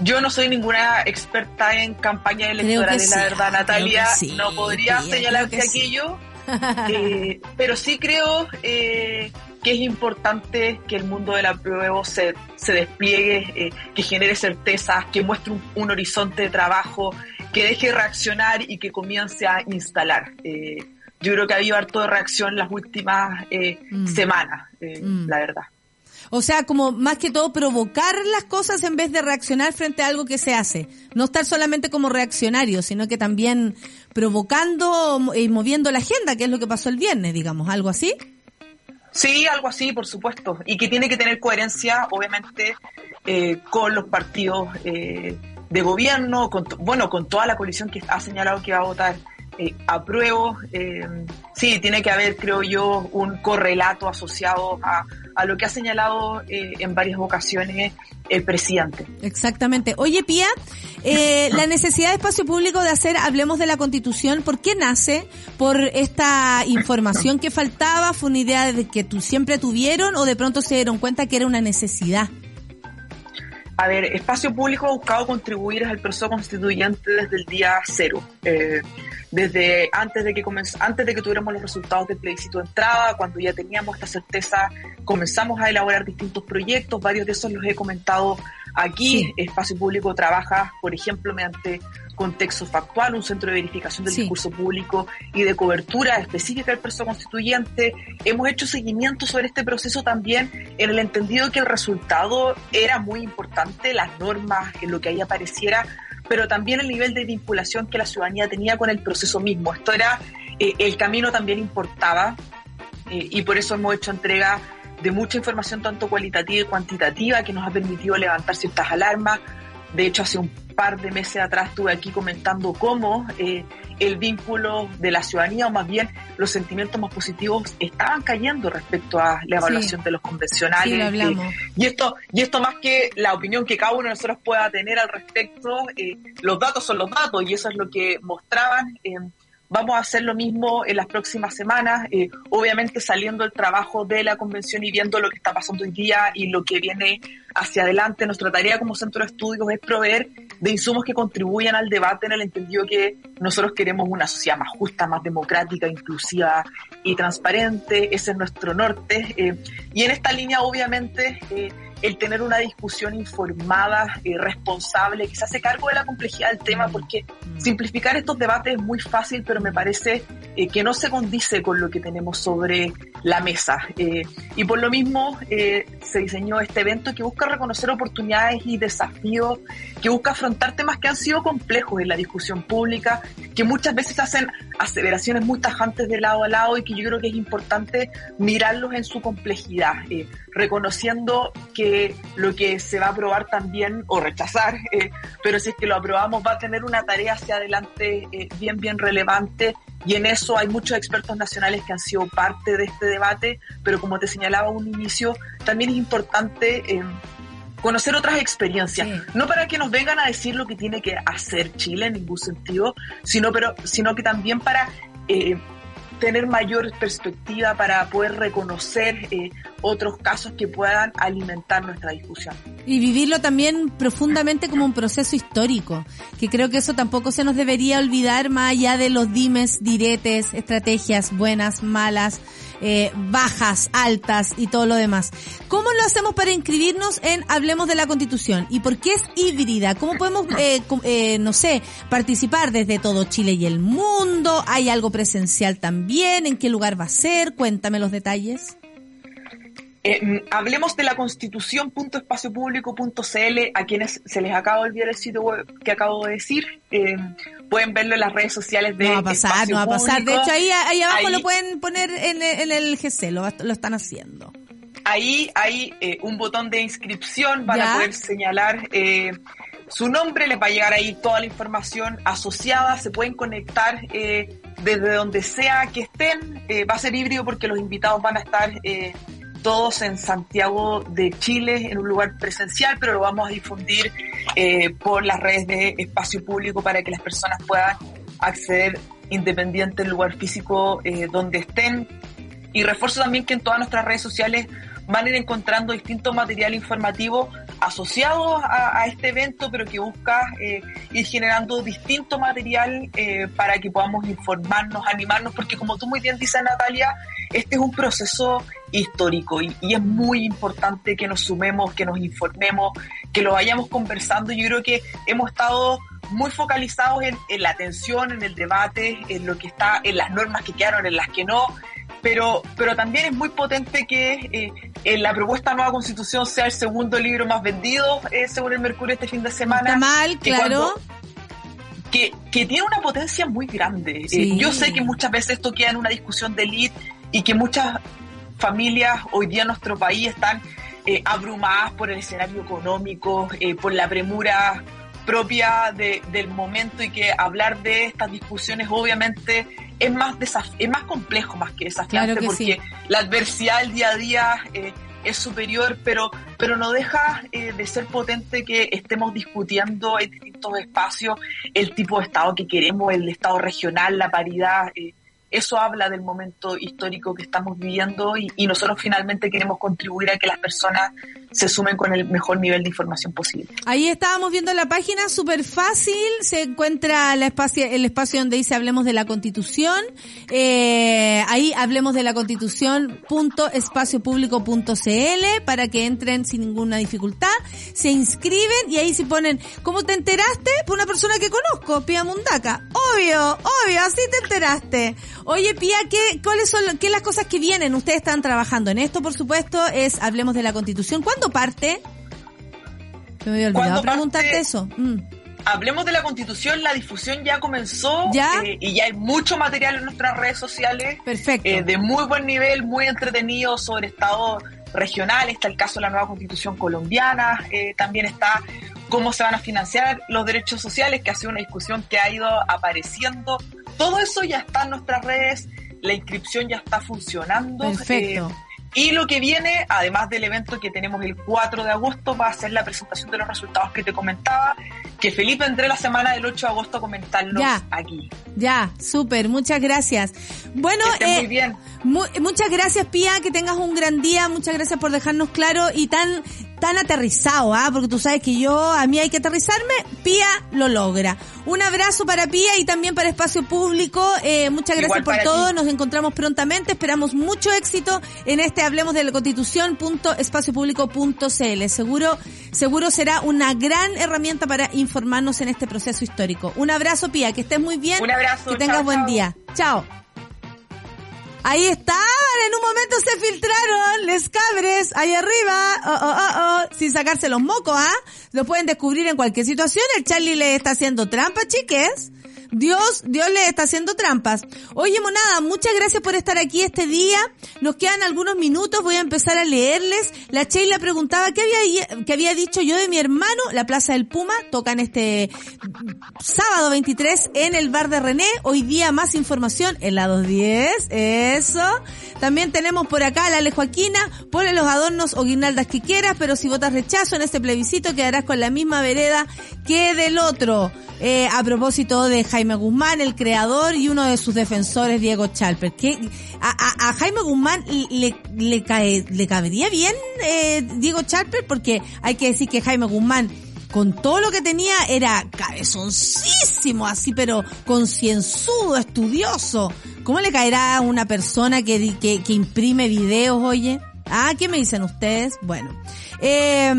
Speaker 6: Yo no soy ninguna experta en campañas electorales, la
Speaker 1: sí,
Speaker 6: verdad,
Speaker 1: creo
Speaker 6: Natalia.
Speaker 1: sí,
Speaker 6: no podría
Speaker 1: que sí.
Speaker 6: aquello. Eh, pero sí creo eh, que es importante que el mundo del apruebo se, se despliegue, eh, que genere certezas, que muestre un, un horizonte de trabajo, que deje reaccionar y que comience a instalar. Eh, yo creo que ha habido harto de reacción las últimas eh,
Speaker 1: Mm.
Speaker 6: semanas, eh,
Speaker 1: Mm.
Speaker 6: la verdad.
Speaker 1: O sea, como más que todo provocar las cosas en vez de reaccionar frente a algo que se hace. No estar solamente como reaccionario, sino que también provocando y moviendo la agenda, que es lo que pasó el viernes, digamos, algo así.
Speaker 6: Sí, algo así, por supuesto. Y que tiene que tener coherencia, obviamente, eh, con los partidos eh, de gobierno, con, bueno, con toda la coalición que ha señalado que va a votar eh, apruebo. Eh, sí, tiene que haber, creo yo, un correlato asociado a, a lo que ha señalado eh, en varias ocasiones el presidente.
Speaker 1: Exactamente. Oye, Pía, eh, la necesidad de espacio público de hacer Hablemos de la Constitución, ¿por qué nace? ¿Por esta información que faltaba? ¿Fue una idea de que tú siempre tuvieron o de pronto se dieron cuenta que era una necesidad?
Speaker 6: A ver, Espacio Público ha buscado contribuir al proceso constituyente desde el día cero. Eh, desde antes de que comenz- antes de que tuviéramos los resultados del plebiscito de entrada, cuando ya teníamos esta certeza, comenzamos a elaborar distintos proyectos, varios de esos los he comentado aquí.
Speaker 1: Sí.
Speaker 6: Espacio Público trabaja, por ejemplo, mediante contexto factual, un centro de verificación del
Speaker 1: Sí.
Speaker 6: discurso público y de cobertura específica del proceso constituyente. Hemos hecho seguimiento sobre este proceso también en el entendido que el resultado era muy importante, las normas, en lo que ahí apareciera, pero también el nivel de vinculación que la ciudadanía tenía con el proceso mismo. Esto era, eh, el camino también importaba eh, y por eso hemos hecho entrega de mucha información tanto cualitativa y cuantitativa que nos ha permitido levantar ciertas alarmas. De hecho, hace un par de meses atrás estuve aquí comentando cómo eh, el vínculo de la ciudadanía, o más bien los sentimientos más positivos, estaban cayendo respecto a la evaluación de los convencionales.
Speaker 1: Sí, lo
Speaker 6: eh, y esto, y esto más que la opinión que cada uno de nosotros pueda tener al respecto, eh, los datos son los datos y eso es lo que mostraban. eh, vamos a hacer lo mismo en las próximas semanas, eh, obviamente saliendo el trabajo de la convención y viendo lo que está pasando hoy día y lo que viene hacia adelante. Nuestra tarea como centro de estudios es proveer de insumos que contribuyan al debate en el entendido que nosotros queremos una sociedad más justa, más democrática, inclusiva y transparente. Ese es nuestro norte. eh, y en esta línea, obviamente, eh, el tener una discusión informada, eh, responsable, que se hace cargo de la complejidad del tema, porque simplificar estos debates es muy fácil, pero me parece eh, que no se condice con lo que tenemos sobre la mesa. Eh, y por lo mismo se diseñó este evento que busca reconocer oportunidades y desafíos, que busca afrontar temas que han sido complejos en la discusión pública, que muchas veces hacen aseveraciones muy tajantes de lado a lado y que yo creo que es importante mirarlos en su complejidad, reconociendo que lo que se va a aprobar también, o rechazar, eh, pero si es que lo aprobamos va a tener una tarea hacia adelante eh, bien, bien relevante y en eso hay muchos expertos nacionales que han sido parte de este debate, pero como te señalaba a un inicio, también es importante eh, conocer otras experiencias,
Speaker 1: Sí.
Speaker 6: no para que nos vengan a decir lo que tiene que hacer Chile en ningún sentido, sino, pero, sino que también para eh, tener mayor perspectiva, para poder reconocer eh, otros casos que puedan alimentar nuestra discusión.
Speaker 1: Y vivirlo también profundamente como un proceso histórico, que creo que eso tampoco se nos debería olvidar más allá de los dimes, diretes, estrategias buenas, malas, eh, bajas, altas y todo lo demás. ¿Cómo lo hacemos para inscribirnos en Hablemos de la Constitución? ¿Y por qué es híbrida? ¿Cómo podemos, eh, eh, no sé, participar desde todo Chile y el mundo? ¿Hay algo presencial también? ¿En qué lugar va a ser? Cuéntame los detalles.
Speaker 6: Eh, mm, hablemos de la constitución.espaciopublico.cl a quienes se les acaba de olvidar el sitio web que acabo de decir. eh, pueden verlo en las redes sociales de
Speaker 1: No va a pasar,
Speaker 6: Espacio
Speaker 1: no va a pasar. De hecho, ahí, ahí abajo
Speaker 6: Ahí-
Speaker 1: lo pueden poner en, el- en el GC, lo, lo están haciendo.
Speaker 6: Ahí hay eh, un botón de inscripción, van
Speaker 1: Ya.
Speaker 6: a poder señalar su nombre, les va a llegar ahí toda la información asociada, se pueden conectar eh, desde donde sea que estén, eh, va a ser híbrido porque los invitados van a estar eh, todos en Santiago de Chile, en un lugar presencial, pero lo vamos a difundir eh, por las redes de espacio público para que las personas puedan acceder independiente del lugar físico eh, donde estén. Y refuerzo también que en todas nuestras redes sociales van a ir encontrando distinto material informativo asociado a, este evento, pero que busca eh, ir generando distinto material eh, para que podamos informarnos, animarnos, porque como tú muy bien dices, Natalia, este es un proceso histórico y, y es muy importante que nos sumemos, que nos informemos, que lo vayamos conversando. Yo creo que hemos estado muy focalizados en, en la atención, en el debate, en lo que está, en las normas que quedaron, en las que no, pero, pero también es muy potente que eh, en la propuesta nueva constitución sea el segundo libro más vendido, eh, según el Mercurio este fin de semana.
Speaker 1: Está mal,
Speaker 6: que
Speaker 1: claro.
Speaker 6: cuando- que, que tiene una potencia muy grande. Eh, yo sé que muchas veces esto queda en una discusión de elite y que muchas familias hoy día en nuestro país están eh, abrumadas por el escenario económico, eh, por la premura propia de- del momento y que hablar de estas discusiones obviamente es más es más complejo más que desafiante
Speaker 1: Claro que
Speaker 6: porque
Speaker 1: sí.
Speaker 6: la adversidad del día a día eh, es superior, pero, pero no deja eh, de ser potente que estemos discutiendo en distintos espacios el tipo de Estado que queremos, el Estado regional, la paridad. eh, eso habla del momento histórico que estamos viviendo y, y nosotros finalmente queremos contribuir a que las personas se sumen con el mejor nivel de información posible.
Speaker 1: Ahí estábamos viendo la página, súper fácil, se encuentra la espacio, el espacio donde dice Hablemos de la Constitución, eh, ahí hablemos de la Constitución punto espacio público punto CL para que entren sin ninguna dificultad, se inscriben y ahí se ponen, ¿cómo te enteraste? Por una persona que conozco, Pía Mundaca, obvio, obvio, así te enteraste. Oye Pía, ¿qué, ¿cuáles son qué las cosas que vienen? Ustedes están trabajando en esto, por supuesto, es Hablemos de la Constitución. ¿Cuándo parte? Me había olvidado
Speaker 6: ¿Cuándo
Speaker 1: preguntarte
Speaker 6: parte?
Speaker 1: eso. Mm.
Speaker 6: Hablemos de la constitución, la difusión ya comenzó
Speaker 1: ¿Ya?
Speaker 6: eh, y ya hay mucho material en nuestras redes sociales
Speaker 1: Perfecto.
Speaker 6: eh, de muy buen nivel, muy entretenido sobre estados regionales, está el caso de la nueva constitución colombiana, eh, también está cómo se van a financiar los derechos sociales, que ha sido una discusión que ha ido apareciendo. Todo eso ya está en nuestras redes, la inscripción ya está funcionando.
Speaker 1: Perfecto.
Speaker 6: Y lo que viene, además del evento que tenemos el 4 de agosto, va a ser la presentación de los resultados que te comentaba, que Felipe entré la semana del 8 de agosto a comentarlos
Speaker 1: Ya.
Speaker 6: aquí.
Speaker 1: Ya, súper, muchas gracias. Bueno, eh,
Speaker 6: muy bien.
Speaker 1: mu- muchas gracias Pía, que tengas un gran día, muchas gracias por dejarnos claro y tan tan aterrizado, ¿ah? Porque tú sabes que yo, a mí hay que aterrizarme, Pía lo logra. Un abrazo para Pía y también para Espacio Público, eh, muchas gracias
Speaker 6: Igual
Speaker 1: por todo,
Speaker 6: ti.
Speaker 1: nos encontramos prontamente, esperamos mucho éxito en este Hablemos de la Constitución punto espaciopublico punto CL. Seguro, seguro será una gran herramienta para informarnos en este proceso histórico. Un abrazo Pía, que estés muy bien.
Speaker 6: Un abrazo,
Speaker 1: Que tengas
Speaker 6: chao,
Speaker 1: buen
Speaker 6: chao.
Speaker 1: día. Chao. Ahí estaban, en un momento se filtraron les cabres ahí arriba, oh, oh, oh, oh, sin sacarse los mocos, ¿ah? Lo pueden descubrir en cualquier situación. El Charlie le está haciendo trampa, chiques. Dios, Dios le está haciendo trampas. Oye, monada, muchas gracias por estar aquí este día. Nos quedan algunos minutos, voy a empezar a leerles. La Sheila preguntaba qué había, qué había dicho yo de mi hermano. La Plaza del Puma tocan este sábado 23 en el bar de René. Hoy día más información en la 210. Eso. También tenemos por acá a la Ale Joaquina. Ponle los adornos o guirnaldas que quieras, pero si votas rechazo en este plebiscito quedarás con la misma vereda que del otro. Eh, a propósito de Jaime Guzmán, el creador y uno de sus defensores, Diego Chalper. Que a, Jaime Guzmán le, le, cae, le cabería bien eh, Diego Chalper porque hay que decir que Jaime Guzmán con todo lo que tenía era cabezoncísimo, así pero concienzudo, estudioso. ¿Cómo le caerá a una persona que, que, imprime videos, oye? Ah, ¿qué me dicen ustedes? Bueno. Eh,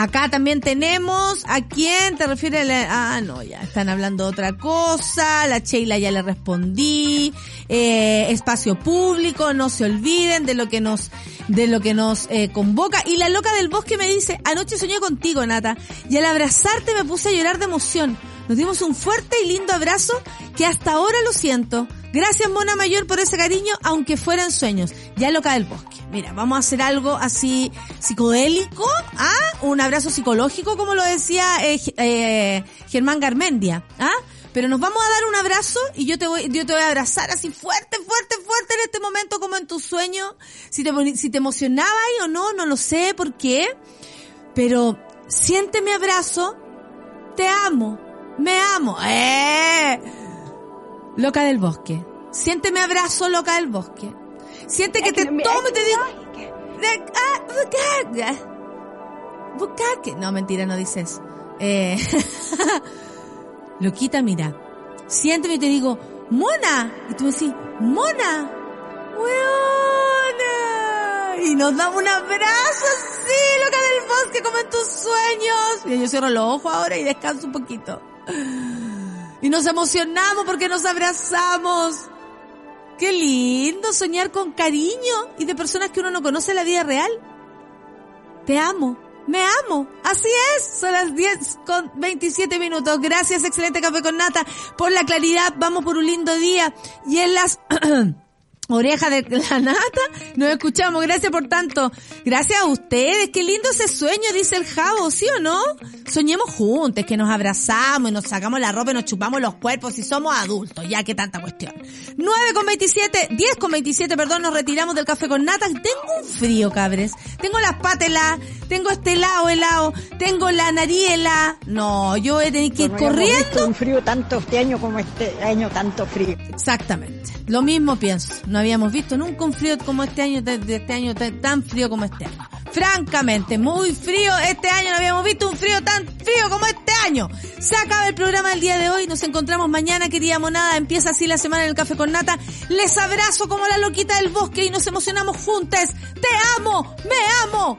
Speaker 1: Acá también tenemos a quién te refieres. La- ah, no, ya están hablando de otra cosa. La Sheila ya le respondí. Eh, espacio público, no se olviden de lo que nos, de lo que nos eh, convoca. Y la loca del bosque me dice, anoche soñé contigo, Nata, y al abrazarte me puse a llorar de emoción. Nos dimos un fuerte y lindo abrazo que hasta ahora lo siento. Gracias, Mona Mayor, por ese cariño, aunque fueran sueños. Ya loca del bosque. Mira, vamos a hacer algo así psicodélico, ¿ah? Un abrazo psicológico, como lo decía eh, eh, Germán Garmendia, ¿ah? Pero nos vamos a dar un abrazo y yo te voy, yo te voy a abrazar así fuerte, fuerte, fuerte en este momento como en tu sueño. Si te, si te emocionaba ahí o no, no lo sé por qué. Pero siente mi abrazo, te amo, me amo. ¡Eh! Loca del bosque. Siente mi abrazo, loca del bosque. Siente que te tomo y te digo... No, mentira, no dice eso. Eh, Loquita, mira. Siénteme y te digo, Mona. Y tú me decís, Mona. Weona. Y nos damos un abrazo así, loca del bosque, como en tus sueños. Mira, yo cierro los ojos ahora y descanso un poquito. Y nos emocionamos porque nos abrazamos. Qué lindo soñar con cariño y de personas que uno no conoce en la vida real. Te amo, me amo. Así es, son las 10 con 27 minutos. Gracias, excelente café con nata, por la claridad. Vamos por un lindo día. Y en las orejas de la nata nos escuchamos. Gracias por tanto. Gracias a ustedes. Qué lindo ese sueño, dice el Javo, ¿sí o no? Soñemos juntos, que nos abrazamos y nos sacamos la ropa y nos chupamos los cuerpos y somos adultos. Ya que tanta cuestión. 9 con 27, 10 con 27, perdón, nos retiramos del café con nata. Tengo un frío, cabres. Tengo las patas heladas, tengo este helado helado, tengo la nariz helada. No, yo he tenido que ir
Speaker 7: No habíamos visto
Speaker 1: corriendo.
Speaker 7: un frío tanto este año como este año tanto frío.
Speaker 1: Exactamente. Lo mismo pienso. No habíamos visto nunca un frío como este año, de, de este año tan- frío como este año. Francamente, muy frío este año. No habíamos visto un frío tan frío como este año. Se acaba el programa del día de hoy. Nos encontramos mañana, querida monada. Empieza así la semana en el Café con Nata. Les abrazo como la loquita del bosque y nos emocionamos juntas. Te amo, me amo.